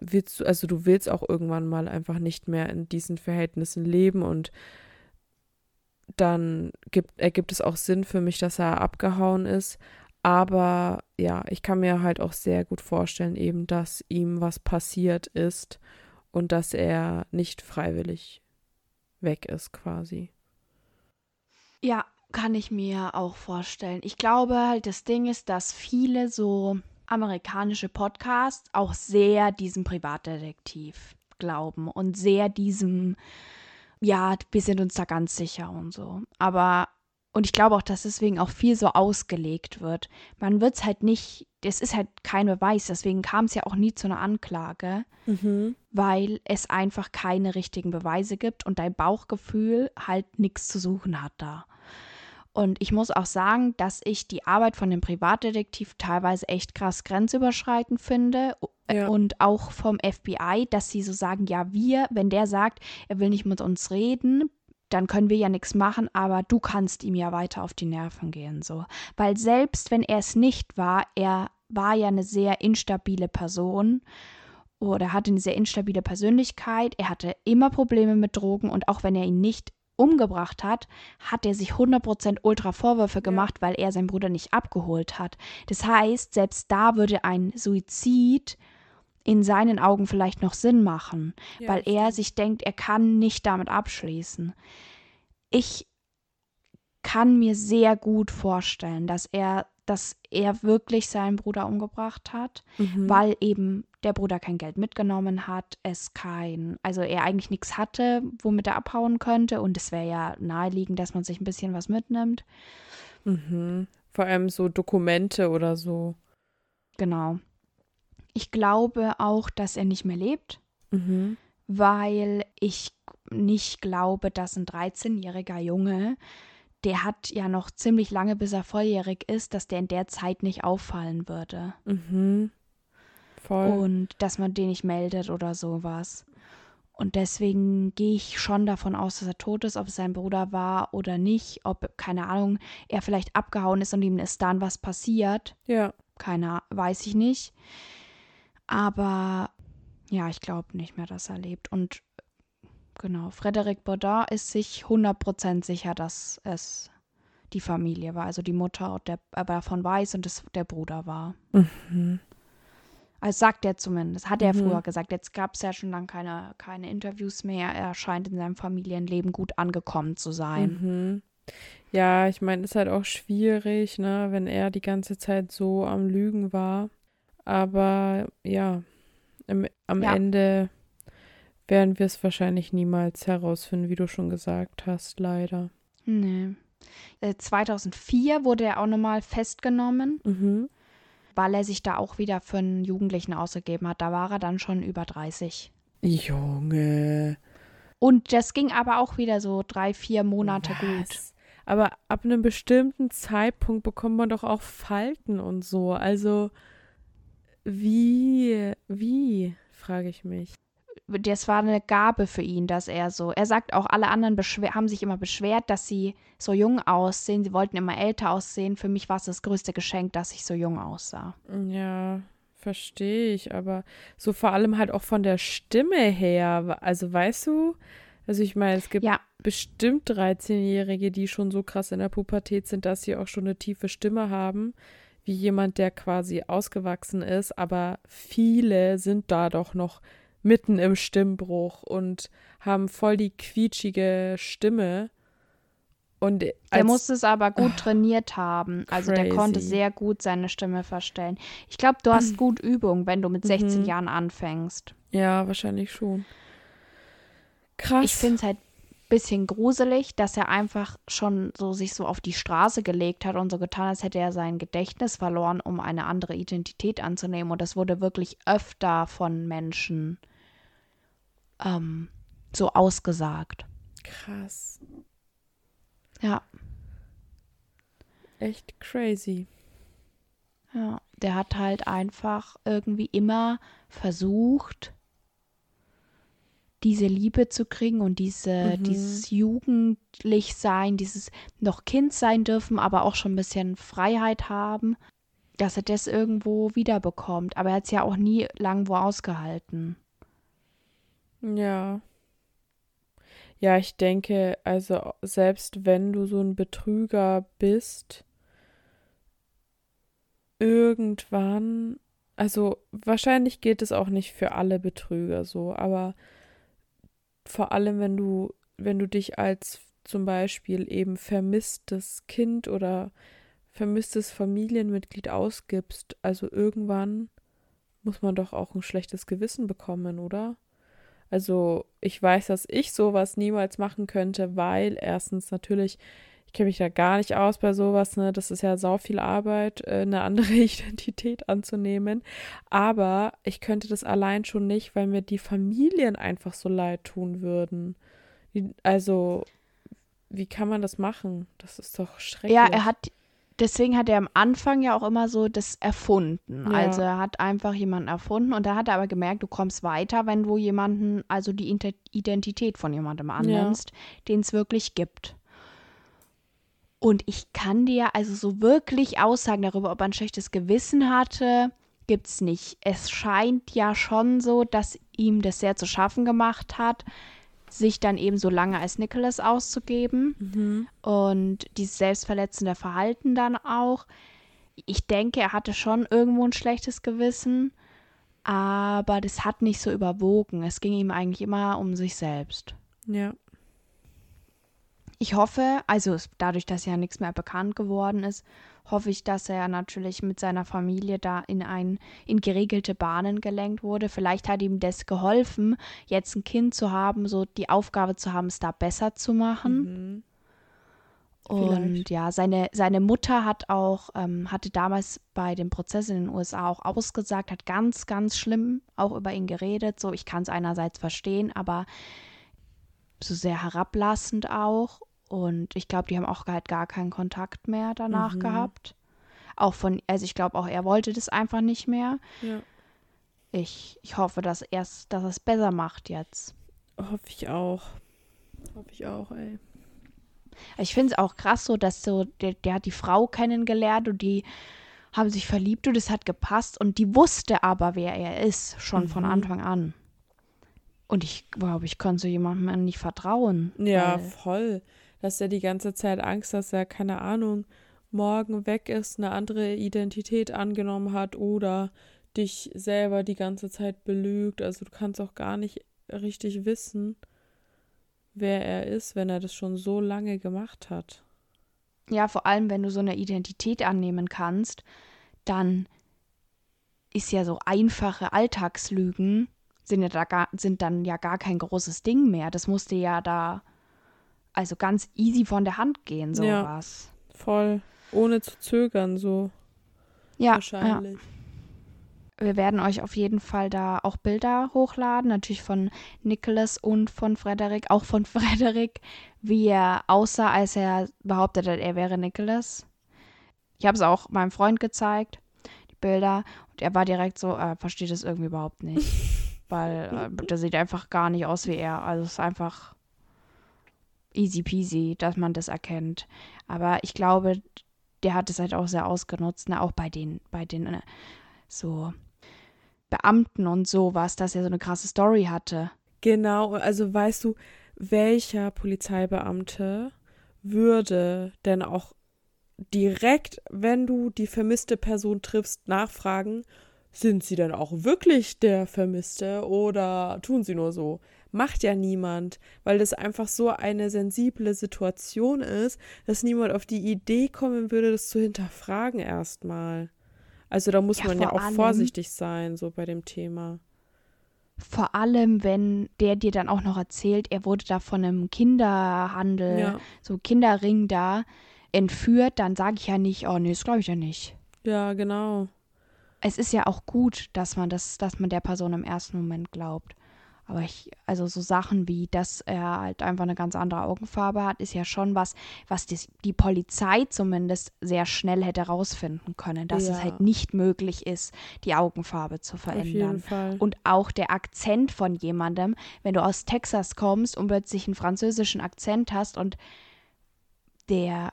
willst du, also du willst auch irgendwann mal einfach nicht mehr in diesen Verhältnissen leben und dann gibt, ergibt es auch Sinn für mich, dass er abgehauen ist. Aber ja, ich kann mir halt auch sehr gut vorstellen, eben, dass ihm was passiert ist und dass er nicht freiwillig weg ist, quasi. Ja, kann ich mir auch vorstellen. Ich glaube halt, das Ding ist, dass viele so amerikanische Podcasts auch sehr diesem Privatdetektiv glauben und sehr diesem ja, wir sind uns da ganz sicher und so. Aber, und ich glaube auch, dass deswegen auch viel so ausgelegt wird. Man wird es halt nicht, es ist halt kein Beweis, deswegen kam es ja auch nie zu einer Anklage, mhm. weil es einfach keine richtigen Beweise gibt und dein Bauchgefühl halt nichts zu suchen hat da. Und ich muss auch sagen, dass ich die Arbeit von dem Privatdetektiv teilweise echt krass grenzüberschreitend finde. Ja. Und auch vom FBI, dass sie so sagen, ja, wir, wenn der sagt, er will nicht mit uns reden, dann können wir ja nichts machen, aber du kannst ihm ja weiter auf die Nerven gehen, so. Weil selbst wenn er es nicht war, er war ja eine sehr instabile Person oder hatte eine sehr instabile Persönlichkeit. Er hatte immer Probleme mit Drogen und auch wenn er ihn nicht umgebracht hat, hat er sich 100% ultra Vorwürfe gemacht, ja. weil er seinen Bruder nicht abgeholt hat. Das heißt, selbst da würde ein Suizid in seinen Augen vielleicht noch Sinn machen, ja, weil er sich denkt, er kann nicht damit abschließen. Ich kann mir sehr gut vorstellen, dass er dass er wirklich seinen Bruder umgebracht hat, mhm. weil eben der Bruder kein Geld mitgenommen hat, es kein, also er eigentlich nichts hatte, womit er abhauen könnte und es wäre ja naheliegend, dass man sich ein bisschen was mitnimmt. Mhm. Vor allem so Dokumente oder so. Genau. Ich glaube auch, dass er nicht mehr lebt, mhm. weil ich nicht glaube, dass ein 13-jähriger Junge der hat ja noch ziemlich lange, bis er volljährig ist, dass der in der Zeit nicht auffallen würde. Mhm. Voll. Und dass man den nicht meldet oder sowas. Und deswegen gehe ich schon davon aus, dass er tot ist, ob es sein Bruder war oder nicht, ob, keine Ahnung, er vielleicht abgehauen ist und ihm ist dann was passiert. Ja. Keiner, weiß ich nicht. Aber ja, ich glaube nicht mehr, dass er lebt. Und Genau, Frederic Baudin ist sich 100% sicher, dass es die Familie war, also die Mutter der, aber davon weiß und es der Bruder war. Mhm. Also sagt er zumindest, hat er mhm. früher gesagt. Jetzt gab es ja schon lange keine, keine Interviews mehr. Er scheint in seinem Familienleben gut angekommen zu sein. Mhm. Ja, ich meine, es ist halt auch schwierig, ne, wenn er die ganze Zeit so am Lügen war. Aber ja, im, am ja. Ende werden wir es wahrscheinlich niemals herausfinden, wie du schon gesagt hast, leider. Nee. 2004 äh, wurde er auch nochmal festgenommen, mhm. weil er sich da auch wieder für einen Jugendlichen ausgegeben hat. Da war er dann schon über 30. Junge. Und das ging aber auch wieder so drei, vier Monate Was? gut. Aber ab einem bestimmten Zeitpunkt bekommt man doch auch Falten und so. Also wie, wie, frage ich mich das war eine Gabe für ihn, dass er so, er sagt auch, alle anderen haben sich immer beschwert, dass sie so jung aussehen. Sie wollten immer älter aussehen. Für mich war es das größte Geschenk, dass ich so jung aussah. Ja, verstehe ich, aber so vor allem halt auch von der Stimme her. Also weißt du, also ich meine, es gibt ja. bestimmt 13-Jährige, die schon so krass in der Pubertät sind, dass sie auch schon eine tiefe Stimme haben, wie jemand, der quasi ausgewachsen ist, aber viele sind da doch noch mitten im Stimmbruch und haben voll die quietschige Stimme. Und der musste es aber gut oh, trainiert haben. Also crazy. der konnte sehr gut seine Stimme verstellen. Ich glaube, du hast [clears throat] gut Übung, wenn du mit 16 mhm. Jahren anfängst. Ja, wahrscheinlich schon. Krass. Ich finde es halt bisschen gruselig, dass er einfach schon so sich so auf die Straße gelegt hat und so getan, als hätte er sein Gedächtnis verloren, um eine andere Identität anzunehmen. Und das wurde wirklich öfter von Menschen ähm, so ausgesagt. Krass. Ja. Echt crazy. Ja, der hat halt einfach irgendwie immer versucht, diese Liebe zu kriegen und diese, mhm. dieses Jugendlichsein, dieses noch Kind sein dürfen, aber auch schon ein bisschen Freiheit haben, dass er das irgendwo wiederbekommt. Aber er hat es ja auch nie lang wo ausgehalten. Ja. Ja, ich denke, also selbst wenn du so ein Betrüger bist, irgendwann, also wahrscheinlich geht es auch nicht für alle Betrüger so, aber vor allem wenn du, wenn du dich als zum Beispiel eben vermisstes Kind oder vermisstes Familienmitglied ausgibst, also irgendwann muss man doch auch ein schlechtes Gewissen bekommen, oder? Also ich weiß, dass ich sowas niemals machen könnte, weil erstens natürlich, ich kenne mich da gar nicht aus bei sowas, ne? Das ist ja sau viel Arbeit, äh, eine andere [laughs] Identität anzunehmen. Aber ich könnte das allein schon nicht, weil mir die Familien einfach so leid tun würden. Also, wie kann man das machen? Das ist doch schrecklich. Ja, er hat deswegen hat er am Anfang ja auch immer so das erfunden. Ja. Also er hat einfach jemanden erfunden und da hat er aber gemerkt, du kommst weiter, wenn du jemanden, also die Identität von jemandem annimmst, den es wirklich gibt. Und ich kann dir also so wirklich Aussagen darüber, ob er ein schlechtes Gewissen hatte, gibt's nicht. Es scheint ja schon so, dass ihm das sehr zu schaffen gemacht hat, sich dann eben so lange als Nicholas auszugeben und dieses selbstverletzende Verhalten dann auch. Ich denke, er hatte schon irgendwo ein schlechtes Gewissen, aber das hat nicht so überwogen. Es ging ihm eigentlich immer um sich selbst. Ja. Ich hoffe, also dadurch, dass ja nichts mehr bekannt geworden ist, hoffe ich, dass er natürlich mit seiner Familie da in ein in geregelte Bahnen gelenkt wurde. Vielleicht hat ihm das geholfen, jetzt ein Kind zu haben, so die Aufgabe zu haben, es da besser zu machen. Mhm. Und Vielleicht. ja, seine, seine Mutter hat auch, ähm, hatte damals bei dem Prozess in den USA auch ausgesagt, hat ganz, ganz schlimm auch über ihn geredet. So, ich kann es einerseits verstehen, aber so sehr herablassend auch. Und ich glaube, die haben auch halt gar keinen Kontakt mehr danach Mhm. gehabt. Auch von, also ich glaube auch, er wollte das einfach nicht mehr. Ja. Ich, ich hoffe, dass er es dass er es besser macht jetzt. Hoffe ich auch. Hoffe ich auch, ey. Ich finde es auch krass so, dass so, der, der hat die Frau kennengelernt und die haben sich verliebt und es hat gepasst und die wusste aber, wer er ist, schon von Mhm. Anfang an. Und ich glaube, ich konnte so jemandem nicht vertrauen. Ja, voll. Dass er die ganze Zeit Angst, dass er, keine Ahnung, morgen weg ist, eine andere Identität angenommen hat oder dich selber die ganze Zeit belügt. Also du kannst auch gar nicht richtig wissen, wer er ist, wenn er das schon so lange gemacht hat. Ja, vor allem, wenn du so eine Identität annehmen kannst, dann ist ja so einfache Alltagslügen sind, ja da gar, sind dann ja gar kein großes Ding mehr. Das musste ja da also ganz easy von der Hand gehen, Ja. sowas. Voll. Ohne zu zögern, so Ja, ja. wahrscheinlich. Wir werden euch auf jeden Fall da auch Bilder hochladen, natürlich von Nicholas und von Frederik, auch von [laughs] Frederik, wie er aussah, als er behauptet hat, er wäre Nicholas. Ich habe es auch meinem Freund gezeigt, die Bilder, und er war direkt so, er versteht das irgendwie überhaupt nicht, [laughs] weil äh, der sieht einfach gar nicht aus wie er. Also es ist einfach easy peasy, dass man das erkennt. Aber ich glaube, der hat es halt auch sehr ausgenutzt, ne? auch bei den, bei den äh, so Beamten und sowas, dass er so eine krasse Story hatte. Genau, also weißt du, welcher Polizeibeamte würde denn auch direkt, wenn du die vermisste Person triffst, nachfragen, sind sie denn auch wirklich der Vermisste oder tun sie nur so? Macht ja niemand, weil das einfach so eine sensible Situation ist, dass niemand auf die Idee kommen würde, das zu hinterfragen erstmal. Also da muss Ja, man ja auch allem- vorsichtig sein, so bei dem Thema. Vor allem, wenn der dir dann auch noch erzählt, er wurde da von einem Kinderhandel, Ja. so Kinderring da entführt, dann sage ich ja nicht, oh nee, das glaube ich ja nicht. Ja, genau. Es ist ja auch gut, dass man das, dass man der Person im ersten Moment glaubt. Aber ich, also so Sachen wie, dass er halt einfach eine ganz andere Augenfarbe hat, ist ja schon was, was die, die Polizei zumindest sehr schnell hätte herausfinden können, dass Ja. es halt nicht möglich ist, die Augenfarbe zu Auf jeden verändern. Fall. Und auch der Akzent von jemandem, wenn du aus Texas kommst und plötzlich einen französischen Akzent hast und der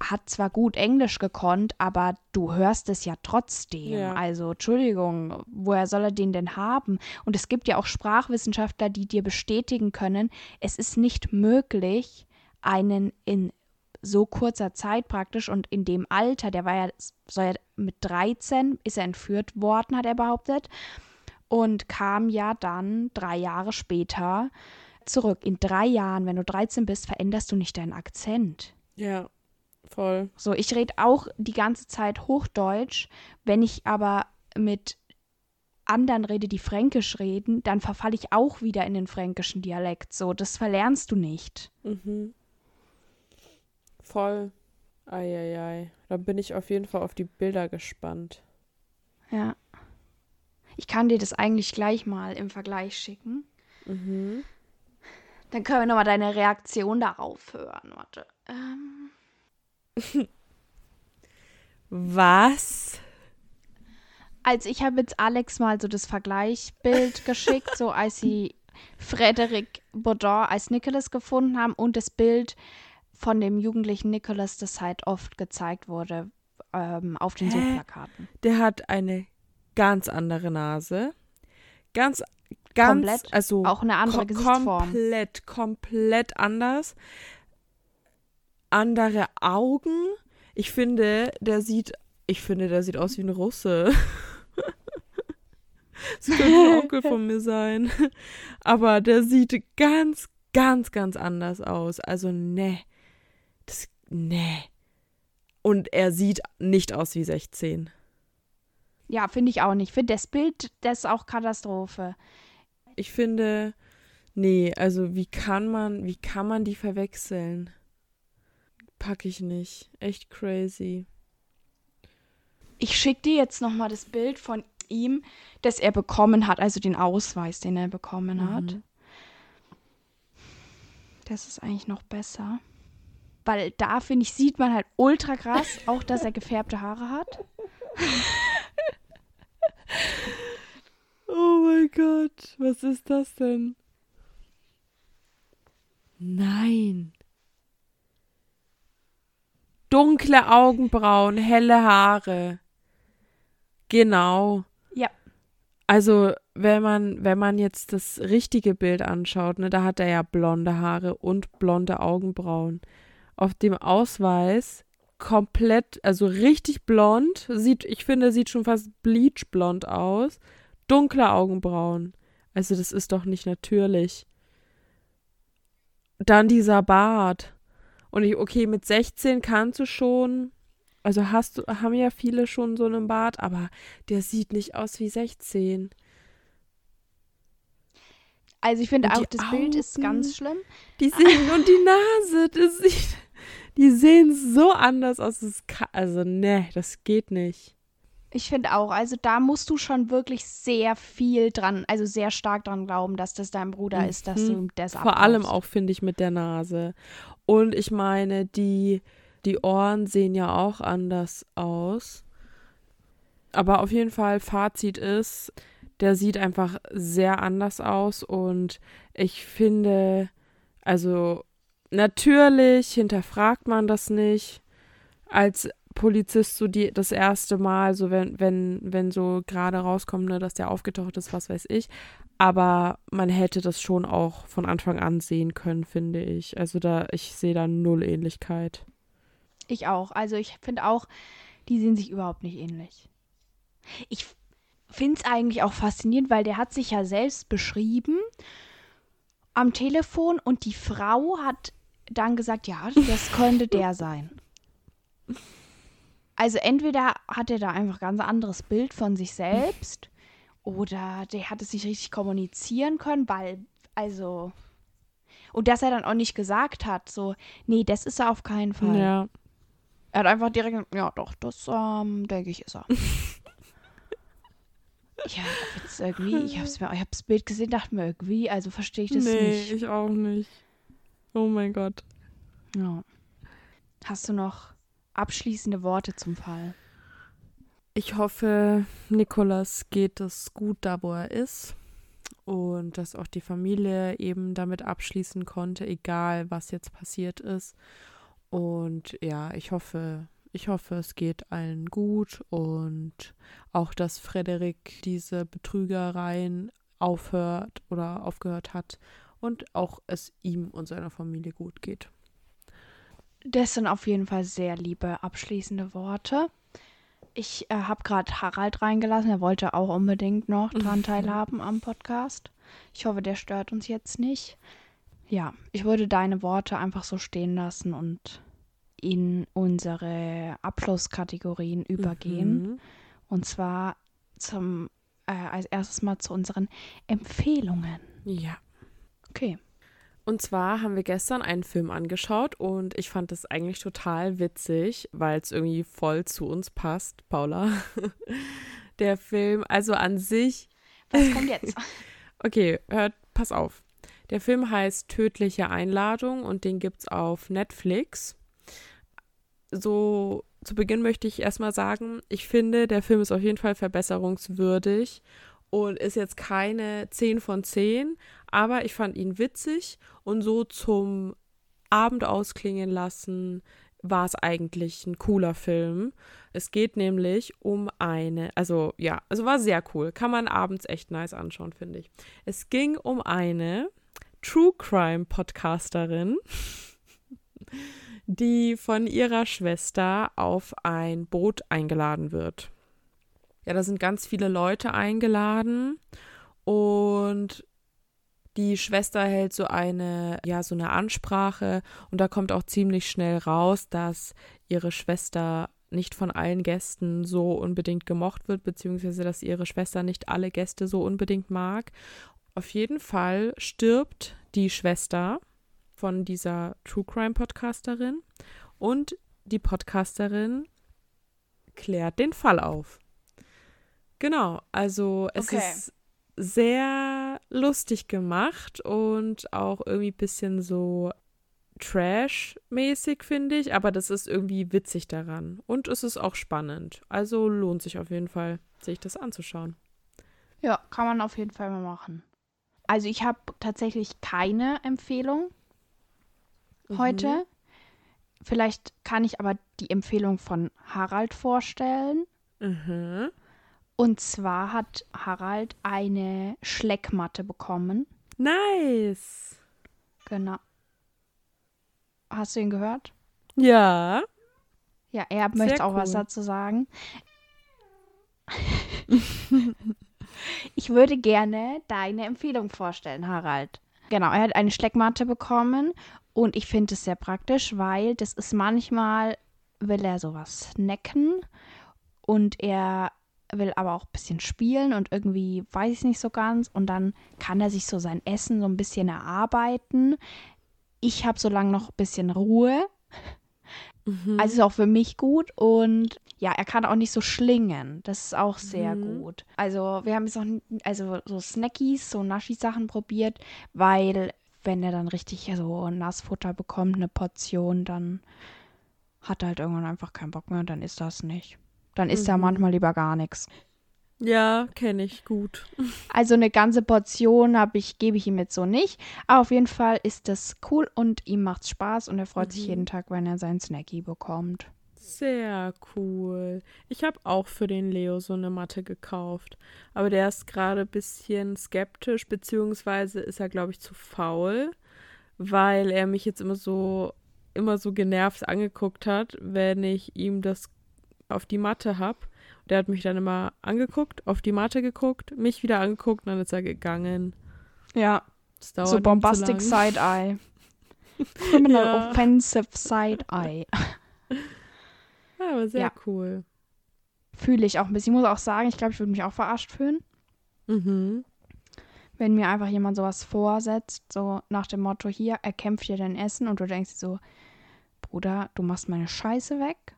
hat zwar gut Englisch gekonnt, aber du hörst es ja trotzdem. Ja. Also, Entschuldigung, woher soll er den denn haben? Und es gibt ja auch Sprachwissenschaftler, die dir bestätigen können, es ist nicht möglich, einen in so kurzer Zeit praktisch und in dem Alter, der war ja, soll ja mit 13 ist er entführt worden, hat er behauptet, und kam ja dann drei Jahre später zurück. In drei Jahren, wenn du 13 bist, veränderst du nicht deinen Akzent. Ja, voll. So, ich rede auch die ganze Zeit Hochdeutsch. Wenn ich aber mit anderen rede, die Fränkisch reden, dann verfalle ich auch wieder in den fränkischen Dialekt. So, das verlernst du nicht. Mhm. Voll. Eieiei. Da bin ich auf jeden Fall auf die Bilder gespannt. Ja. Ich kann dir das eigentlich gleich mal im Vergleich schicken. Mhm. Dann können wir nochmal deine Reaktion darauf hören. Warte. Ähm. Was? Also ich habe jetzt Alex mal so das Vergleichbild [laughs] geschickt, so als sie Frederic Baudin als Nicholas gefunden haben und das Bild von dem jugendlichen Nicholas, das halt oft gezeigt wurde ähm, auf den? Suchplakaten. Der hat eine ganz andere Nase. Ganz, ganz, Komplett. also Auch eine andere ko- Gesichtsform. komplett, komplett anders. Andere Augen. Ich finde, der sieht, ich finde, der sieht aus wie ein Russe. [laughs] Das könnte ein Onkel von mir sein. Aber der sieht ganz, ganz, ganz anders aus. Also, ne. Das, ne. Und er sieht nicht aus wie 16. Ja, finde ich auch nicht. Finde das Bild, das ist auch Katastrophe. Ich finde, nee, also wie kann man, wie kann man die verwechseln? Pack ich nicht. Echt crazy. Ich schicke dir jetzt nochmal das Bild von ihm, das er bekommen hat, also den Ausweis, den er bekommen hat. Mhm. Das ist eigentlich noch besser. Weil da, finde ich, sieht man halt ultra krass, auch dass er gefärbte Haare hat. Oh mein Gott, was ist das denn? Nein. Dunkle Augenbrauen, helle Haare. Genau. Ja. Also, wenn man, wenn man jetzt das richtige Bild anschaut, ne, da hat er ja blonde Haare und blonde Augenbrauen. Auf dem Ausweis komplett, also richtig blond, sieht, ich finde, sieht schon fast bleachblond aus. Dunkle Augenbrauen. Also, das ist doch nicht natürlich. Dann dieser Bart. Und ich, okay, mit 16 kannst du schon, also hast du, haben ja viele schon so einen Bart, aber der sieht nicht aus wie 16. Also ich finde auch, das Bild ist Augen. ganz schlimm. Die sehen, und die Nase, das sieht, die sehen so anders aus. Kann, also, ne, das geht nicht. Ich finde auch, also da musst du schon wirklich sehr viel dran, also sehr stark dran glauben, dass das dein Bruder ist, dass du Mhm. das Vor allem abkaufst. auch, finde ich, mit der Nase. Und ich meine, die, die Ohren sehen ja auch anders aus. Aber auf jeden Fall, Fazit ist, der sieht einfach sehr anders aus und ich finde, also natürlich hinterfragt man das nicht als Polizist so die das erste Mal, so wenn wenn wenn so gerade rauskommt, ne, dass der aufgetaucht ist, was weiß ich, aber man hätte das schon auch von Anfang an sehen können, finde ich. Also da ich sehe da null Ähnlichkeit. Ich auch. Also ich finde auch, die sehen sich überhaupt nicht ähnlich. Ich finde es eigentlich auch faszinierend, weil der hat sich ja selbst beschrieben am Telefon und die Frau hat dann gesagt, ja, das könnte der sein. [laughs] Also entweder hat er da einfach ganz anderes Bild von sich selbst oder der hat es nicht richtig kommunizieren können, weil, also, und dass er dann auch nicht gesagt hat, so, nee, das ist er auf keinen Fall. Ja. Er hat einfach direkt gesagt, ja doch, das ähm, denke ich ist er. [laughs] ja, jetzt irgendwie, ich hab's mir, ich hab's Bild gesehen, dachte mir irgendwie, also verstehe ich das nee, nicht. ich auch nicht. Oh mein Gott. Ja. Hast du noch abschließende Worte zum Fall? Ich hoffe, Nikolas geht es gut da, wo er ist. Und dass auch die Familie eben damit abschließen konnte, egal was jetzt passiert ist. Und ja, ich hoffe, ich hoffe, es geht allen gut und auch, dass Frederik diese Betrügereien aufhört oder aufgehört hat und auch es ihm und seiner Familie gut geht. Das sind auf jeden Fall sehr liebe abschließende Worte. Ich äh, habe gerade Harald reingelassen. Er wollte auch unbedingt noch dran [laughs] teilhaben am Podcast. Ich hoffe, der stört uns jetzt nicht. Ja, ich würde deine Worte einfach so stehen lassen und in unsere Abschlusskategorien übergehen. Mhm. Und zwar zum äh, als erstes mal zu unseren Empfehlungen. Ja. Okay. Und zwar haben wir gestern einen Film angeschaut und ich fand das eigentlich total witzig, weil es irgendwie voll zu uns passt, Paula. [laughs] Der Film, also an sich, Was kommt jetzt? [laughs] okay, hört, pass auf. Der Film heißt Tödliche Einladung und den gibt's auf Netflix. So zu Beginn möchte ich erstmal sagen, ich finde, der Film ist auf jeden Fall verbesserungswürdig und ist jetzt keine 10 von 10, aber ich fand ihn witzig und so zum Abend ausklingen lassen war es eigentlich ein cooler Film. Es geht nämlich um eine, also ja, also war sehr cool. Kann man abends echt nice anschauen, finde ich. Es ging um eine True Crime Podcasterin, [laughs] die von ihrer Schwester auf ein Boot eingeladen wird. Ja, da sind ganz viele Leute eingeladen und die Schwester hält so eine, ja, so eine Ansprache und da kommt auch ziemlich schnell raus, dass ihre Schwester nicht von allen Gästen so unbedingt gemocht wird, beziehungsweise dass ihre Schwester nicht alle Gäste so unbedingt mag. Auf jeden Fall stirbt die Schwester von dieser True Crime Podcasterin und die Podcasterin klärt den Fall auf. Genau, also es okay. ist sehr lustig gemacht und auch irgendwie ein bisschen so Trash-mäßig, finde ich, aber das ist irgendwie witzig daran. Und es ist auch spannend. Also lohnt sich auf jeden Fall, sich das anzuschauen. Ja, kann man auf jeden Fall mal machen. Also ich habe tatsächlich keine Empfehlung mhm. heute. Vielleicht kann ich aber die Empfehlung von Harald vorstellen. Mhm. Und zwar hat Harald eine Schleckmatte bekommen. Nice. Genau. Hast du ihn gehört? Ja. Ja, er Sehr möchte auch cool. was dazu sagen. ich würde gerne deine Empfehlung vorstellen, Harald. Genau, er hat eine Schleckmatte bekommen und ich finde es sehr praktisch, weil das ist manchmal, will er sowas snacken und er will aber auch ein bisschen spielen und irgendwie weiß ich nicht so ganz. Und dann kann er sich so sein Essen so ein bisschen erarbeiten. Ich habe so lange noch ein bisschen Ruhe. Mhm. Also ist auch für mich gut. Und ja, er kann auch nicht so schlingen. Das ist auch sehr mhm. gut. Also wir haben jetzt auch also so Snackies, so Naschi-Sachen probiert, weil wenn er dann richtig so Nassfutter bekommt, eine Portion, dann hat er halt irgendwann einfach keinen Bock mehr und dann ist das nicht. Dann isst mhm. er manchmal lieber gar nichts. Ja, kenne ich gut. [laughs] Also eine ganze Portion ich, gebe ich ihm jetzt so nicht. Aber auf jeden Fall ist das cool und ihm macht's Spaß und er freut mhm. sich jeden Tag, wenn er seinen Snacky bekommt. Sehr cool. Ich habe auch für den Leo so eine Matte gekauft. Aber der ist gerade ein bisschen skeptisch, beziehungsweise ist er, glaube ich, zu faul, weil er mich jetzt immer so, immer so genervt angeguckt hat, wenn ich ihm das auf die Matte habe. Der hat mich dann immer angeguckt, auf die Matte geguckt, mich wieder angeguckt und dann ist er gegangen. Ja. So Bombastic Side-Eye. Criminal [laughs] ja. Offensive Side-Eye. [laughs] Ja, aber sehr ja. cool. Fühle ich auch ein bisschen. Ich muss auch sagen, ich glaube, ich würde mich auch verarscht fühlen. Mhm. Wenn mir einfach jemand sowas vorsetzt, so nach dem Motto, hier, erkämpft dir dein Essen und du denkst so, Bruder, du machst meine Scheiße weg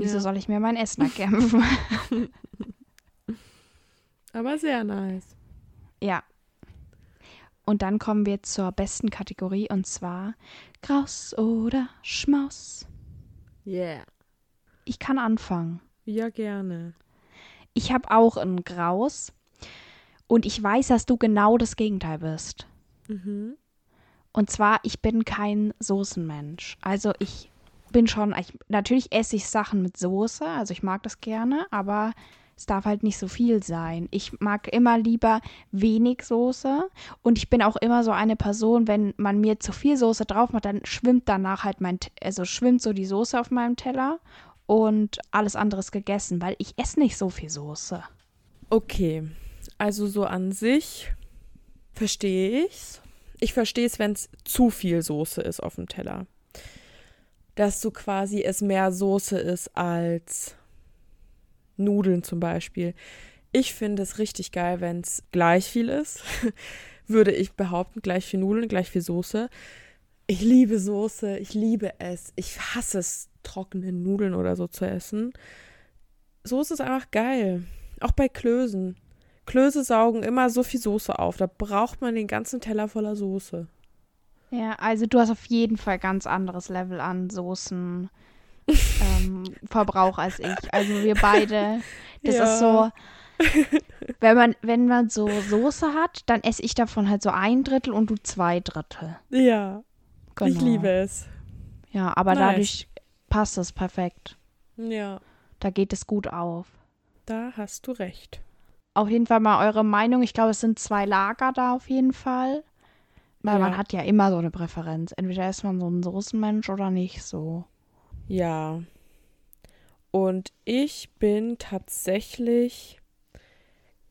Wieso ja. soll ich mir mein Essen erkämpfen? [laughs] Aber sehr nice. Ja. Und dann kommen wir zur besten Kategorie und zwar Graus oder Schmaus. Yeah. Ich kann anfangen. Ja, gerne. Ich habe auch einen Graus und ich weiß, dass du genau das Gegenteil bist. Mhm. Und zwar, ich bin kein Soßenmensch. Also ich bin schon, ich, natürlich esse ich Sachen mit Soße, also ich mag das gerne, aber es darf halt nicht so viel sein. Ich mag immer lieber wenig Soße und ich bin auch immer so eine Person, wenn man mir zu viel Soße drauf macht, dann schwimmt danach halt mein, also schwimmt so die Soße auf meinem Teller und alles andere ist gegessen, weil ich esse nicht so viel Soße. Okay, also so an sich verstehe ich's. Ich verstehe es, wenn es zu viel Soße ist auf dem Teller dass so quasi es mehr Soße ist als Nudeln zum Beispiel. Ich finde es richtig geil, wenn es gleich viel ist. [laughs] Würde ich behaupten, gleich viel Nudeln, gleich viel Soße. Ich liebe Soße, ich liebe es. Ich hasse es, trockene Nudeln oder so zu essen. Soße ist einfach geil. Auch bei Klößen. Klöße saugen immer so viel Soße auf. Da braucht man den ganzen Teller voller Soße. Ja, also du hast auf jeden Fall ganz anderes Level an Soßen [laughs] ähm, Verbrauch als ich. Also wir beide, das Ja. ist so, wenn man, wenn man so Soße hat, dann esse ich davon halt so ein Drittel und du zwei Drittel. Ja, ich Genau. liebe es. Ja, aber Nice. dadurch passt es perfekt. Ja, Da geht es gut auf. da hast du recht. Auf jeden Fall mal eure Meinung. Ich glaube, es sind zwei Lager da auf jeden Fall. Weil man Ja. hat ja immer so eine Präferenz. Entweder ist man so ein Soßenmensch oder nicht so. Ja. Und ich bin tatsächlich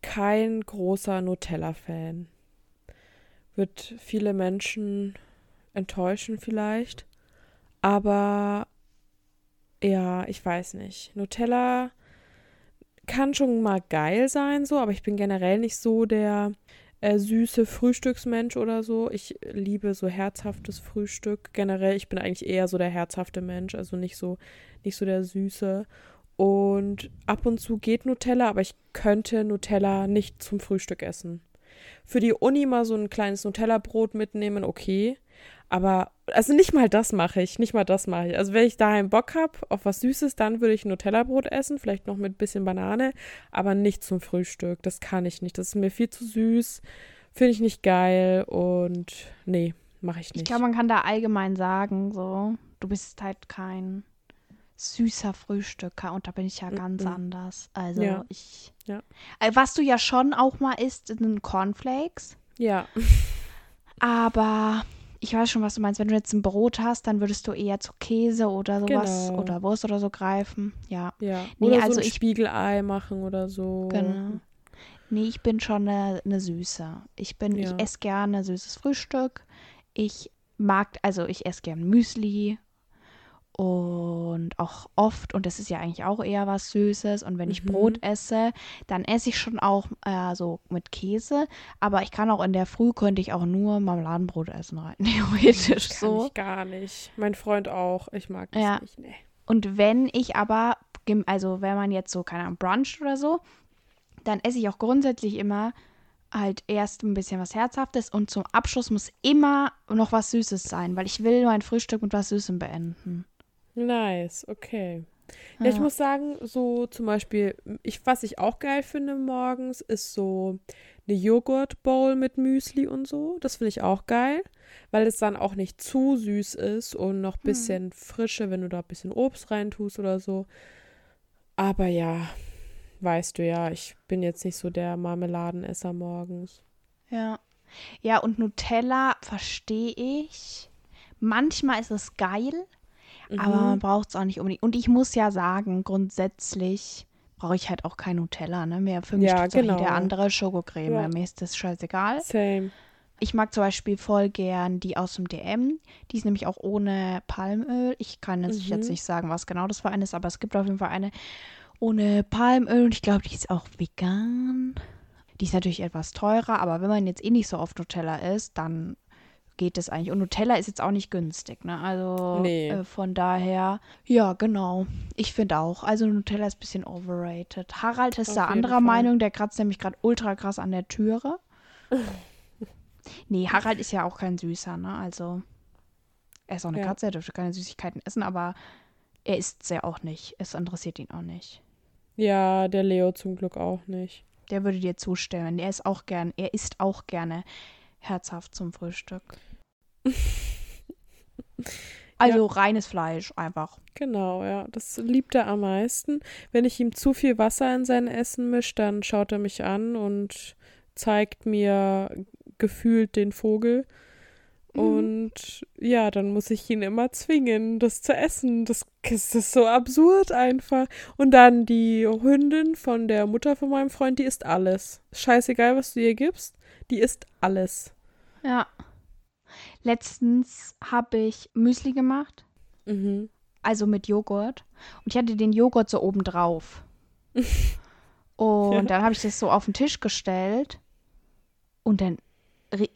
kein großer Nutella-Fan. Wird viele Menschen enttäuschen vielleicht. Aber ja, ich weiß nicht. Nutella kann schon mal geil sein, so, aber ich bin generell nicht so der äh, süße Frühstücksmensch oder so. Ich liebe so herzhaftes Frühstück. Generell, ich bin eigentlich eher so der herzhafte Mensch, also nicht so, nicht so der süße. Und ab und zu geht Nutella, aber ich könnte Nutella nicht zum Frühstück essen. Für die Uni mal so ein kleines Nutella-Brot mitnehmen, okay. Aber, also nicht mal das mache ich, nicht mal das mache ich. Also wenn ich daheim Bock habe auf was Süßes, dann würde ich ein Nutella-Brot essen, vielleicht noch mit bisschen Banane, aber nicht zum Frühstück. Das kann ich nicht. Das ist mir viel zu süß, finde ich nicht geil und nee, mache ich Ich nicht. glaube, man kann da allgemein sagen, so, du bist halt kein süßer Frühstücker und da bin ich ja ganz Mhm. anders. Also Ja. ich. Ja. Äh, Was du ja schon auch mal isst, sind Cornflakes. ja, Aber ich weiß schon, was du meinst. Wenn du jetzt ein Brot hast, dann würdest du eher zu Käse oder sowas Genau. oder Wurst oder so greifen. Ja. ja. Nee, Oder also so ein ich- Spiegelei machen oder so. Genau. Nee, ich bin schon eine, eine Süße. Ich bin, Ja. ich esse gerne süßes Frühstück. Ich mag, also ich esse gern Müsli und auch oft, und das ist ja eigentlich auch eher was Süßes. Und wenn ich Mhm. Brot esse, dann esse ich schon auch äh, so mit Käse. Aber ich kann auch in der Früh, könnte ich auch nur Marmeladenbrot essen rein, [laughs] theoretisch Kann so. ich gar nicht. Mein Freund auch. Ich mag das Ja. nicht. Nee. Und wenn ich aber, also wenn man jetzt so, keine Ahnung, bruncht oder so, dann esse ich auch grundsätzlich immer halt erst ein bisschen was Herzhaftes und zum Abschluss muss immer noch was Süßes sein, weil ich will mein Frühstück mit was Süßem beenden. Nice, okay. Ja, ich Ja. muss sagen, so zum Beispiel, ich, was ich auch geil finde morgens, ist so eine Joghurt-Bowl mit Müsli und so. Das finde ich auch geil, weil es dann auch nicht zu süß ist und noch ein bisschen Frische, wenn du da ein bisschen Obst reintust oder so. Aber ja, weißt du ja, ich bin jetzt nicht so der Marmeladenesser morgens. Ja. Ja, und Nutella verstehe ich. Manchmal ist es geil, aber man Mhm. braucht es auch nicht unbedingt. Und ich muss ja sagen, grundsätzlich brauche ich halt auch kein Nutella, ne? Mir für mich Ja, genau. jede andere Schokocreme. Ja. Mir ist das scheißegal. Same. Ich mag zum Beispiel voll gern die aus dem DM. Die ist nämlich auch ohne Palmöl. Ich kann jetzt, Mhm. jetzt nicht sagen, was genau das für eine ist, aber es gibt auf jeden Fall eine ohne Palmöl und ich glaube, die ist auch vegan. Die ist natürlich etwas teurer, aber wenn man jetzt eh nicht so auf Nutella ist, dann geht es eigentlich. Und Nutella ist jetzt auch nicht günstig, ne? Also Nee. äh, von daher, ja, genau. Ich finde auch. Also Nutella ist ein bisschen overrated. Harald ist Auf da anderer Fall. Meinung, der kratzt nämlich gerade ultra krass an der Türe. [laughs] Nee, Harald ist ja auch kein Süßer, ne? Also, er ist auch eine Ja. Katze, er dürfte keine Süßigkeiten essen, aber er isst es ja auch nicht. Es interessiert ihn auch nicht. Ja, der Leo zum Glück auch nicht. Der würde dir zustimmen. Er ist auch gern, er isst auch gerne herzhaft zum Frühstück. [laughs] Also reines Fleisch einfach. Genau, ja. Das liebt er am meisten. Wenn ich ihm zu viel Wasser in sein Essen mische, dann schaut er mich an und zeigt mir gefühlt den Vogel. Mhm. Und ja, dann muss ich ihn immer zwingen, das zu essen. Das, das ist so absurd einfach. Und dann die Hündin von der Mutter von meinem Freund, die isst alles. Scheißegal, was du ihr gibst, die isst alles. Ja. Letztens habe ich Müsli gemacht, Mhm. also mit Joghurt. Und ich hatte den Joghurt so oben drauf. [laughs] Und Ja. dann habe ich das so auf den Tisch gestellt. Und dann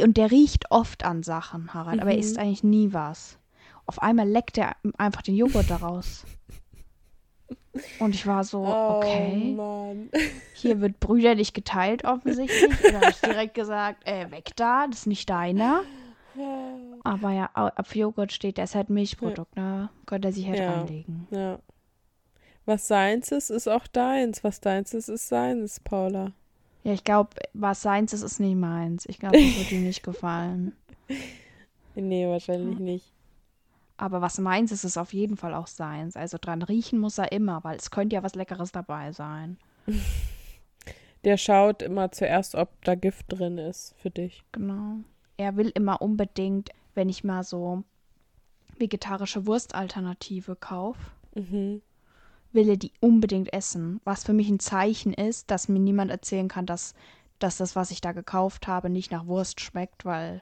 und der riecht oft an Sachen, Harald, aber er Mhm. isst eigentlich nie was. Auf einmal leckt er einfach den Joghurt daraus. Und ich war so, [laughs] okay, Oh Mann. hier wird brüderlich geteilt offensichtlich. Und dann habe ich direkt gesagt, äh, weg da, das ist nicht deiner. Aber ja, au- auf Joghurt steht, der ist halt Milchprodukt, ne? Könnte er sich halt Ja. reinlegen. Ja. Was seins ist, ist auch deins. Was deins ist, ist seins, Paula. Ja, ich glaube, was seins ist, ist nicht meins. Ich glaube, das wird ihm nicht gefallen. [laughs] Nee, wahrscheinlich nicht. Aber was meins ist, ist auf jeden Fall auch seins. Also dran riechen muss er immer, weil es könnte ja was Leckeres dabei sein. [laughs] Der schaut immer zuerst, ob da Gift drin ist für dich. Genau. Er will immer unbedingt, wenn ich mal so vegetarische Wurstalternative kaufe, Mhm. Will er die unbedingt essen. Was für mich ein Zeichen ist, dass mir niemand erzählen kann, dass, dass das, was ich da gekauft habe, nicht nach Wurst schmeckt, weil.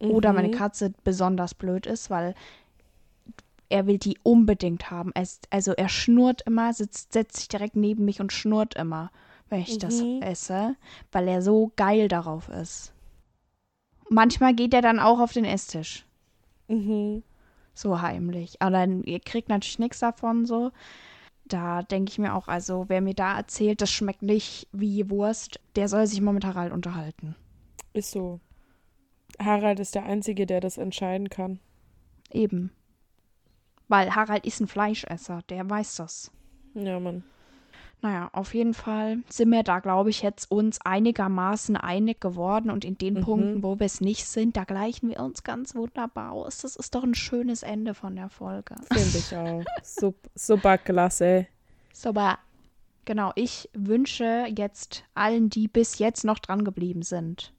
Oder meine Mhm. Katze besonders blöd ist, weil er will die unbedingt haben. Es, also er schnurrt immer, sitzt, setzt sich direkt neben mich und schnurrt immer, wenn ich das Mhm. esse, weil er so geil darauf ist. Manchmal geht er dann auch auf den Esstisch. Mhm. So heimlich. Aber dann, ihr kriegt natürlich nichts davon so. Da denke ich mir auch, also wer mir da erzählt, das schmeckt nicht wie Wurst, der soll sich mal mit Harald unterhalten. Ist so. Harald ist der Einzige, der das entscheiden kann. Eben. Weil Harald ist ein Fleischesser, der weiß das. Ja, Mann. Naja, auf jeden Fall sind wir da, glaube ich, jetzt uns einigermaßen einig geworden. Und in den Mhm. Punkten, wo wir es nicht sind, da gleichen wir uns ganz wunderbar aus. Das ist doch ein schönes Ende von der Folge. Finde ich auch. Sup super klasse. So, aber genau, ich wünsche jetzt allen, die bis jetzt noch dran geblieben sind,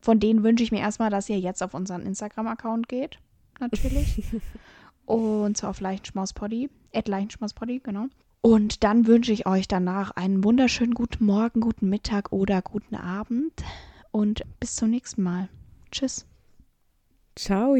von denen wünsche ich mir erstmal, dass ihr jetzt auf unseren Instagram-Account geht, natürlich. [laughs] Und zwar auf Leichenschmauspoddy, at Leichenschmauspoddy, genau. Und dann wünsche ich euch danach einen wunderschönen guten Morgen, guten Mittag oder guten Abend. Und bis zum nächsten Mal. Tschüss. Ciao.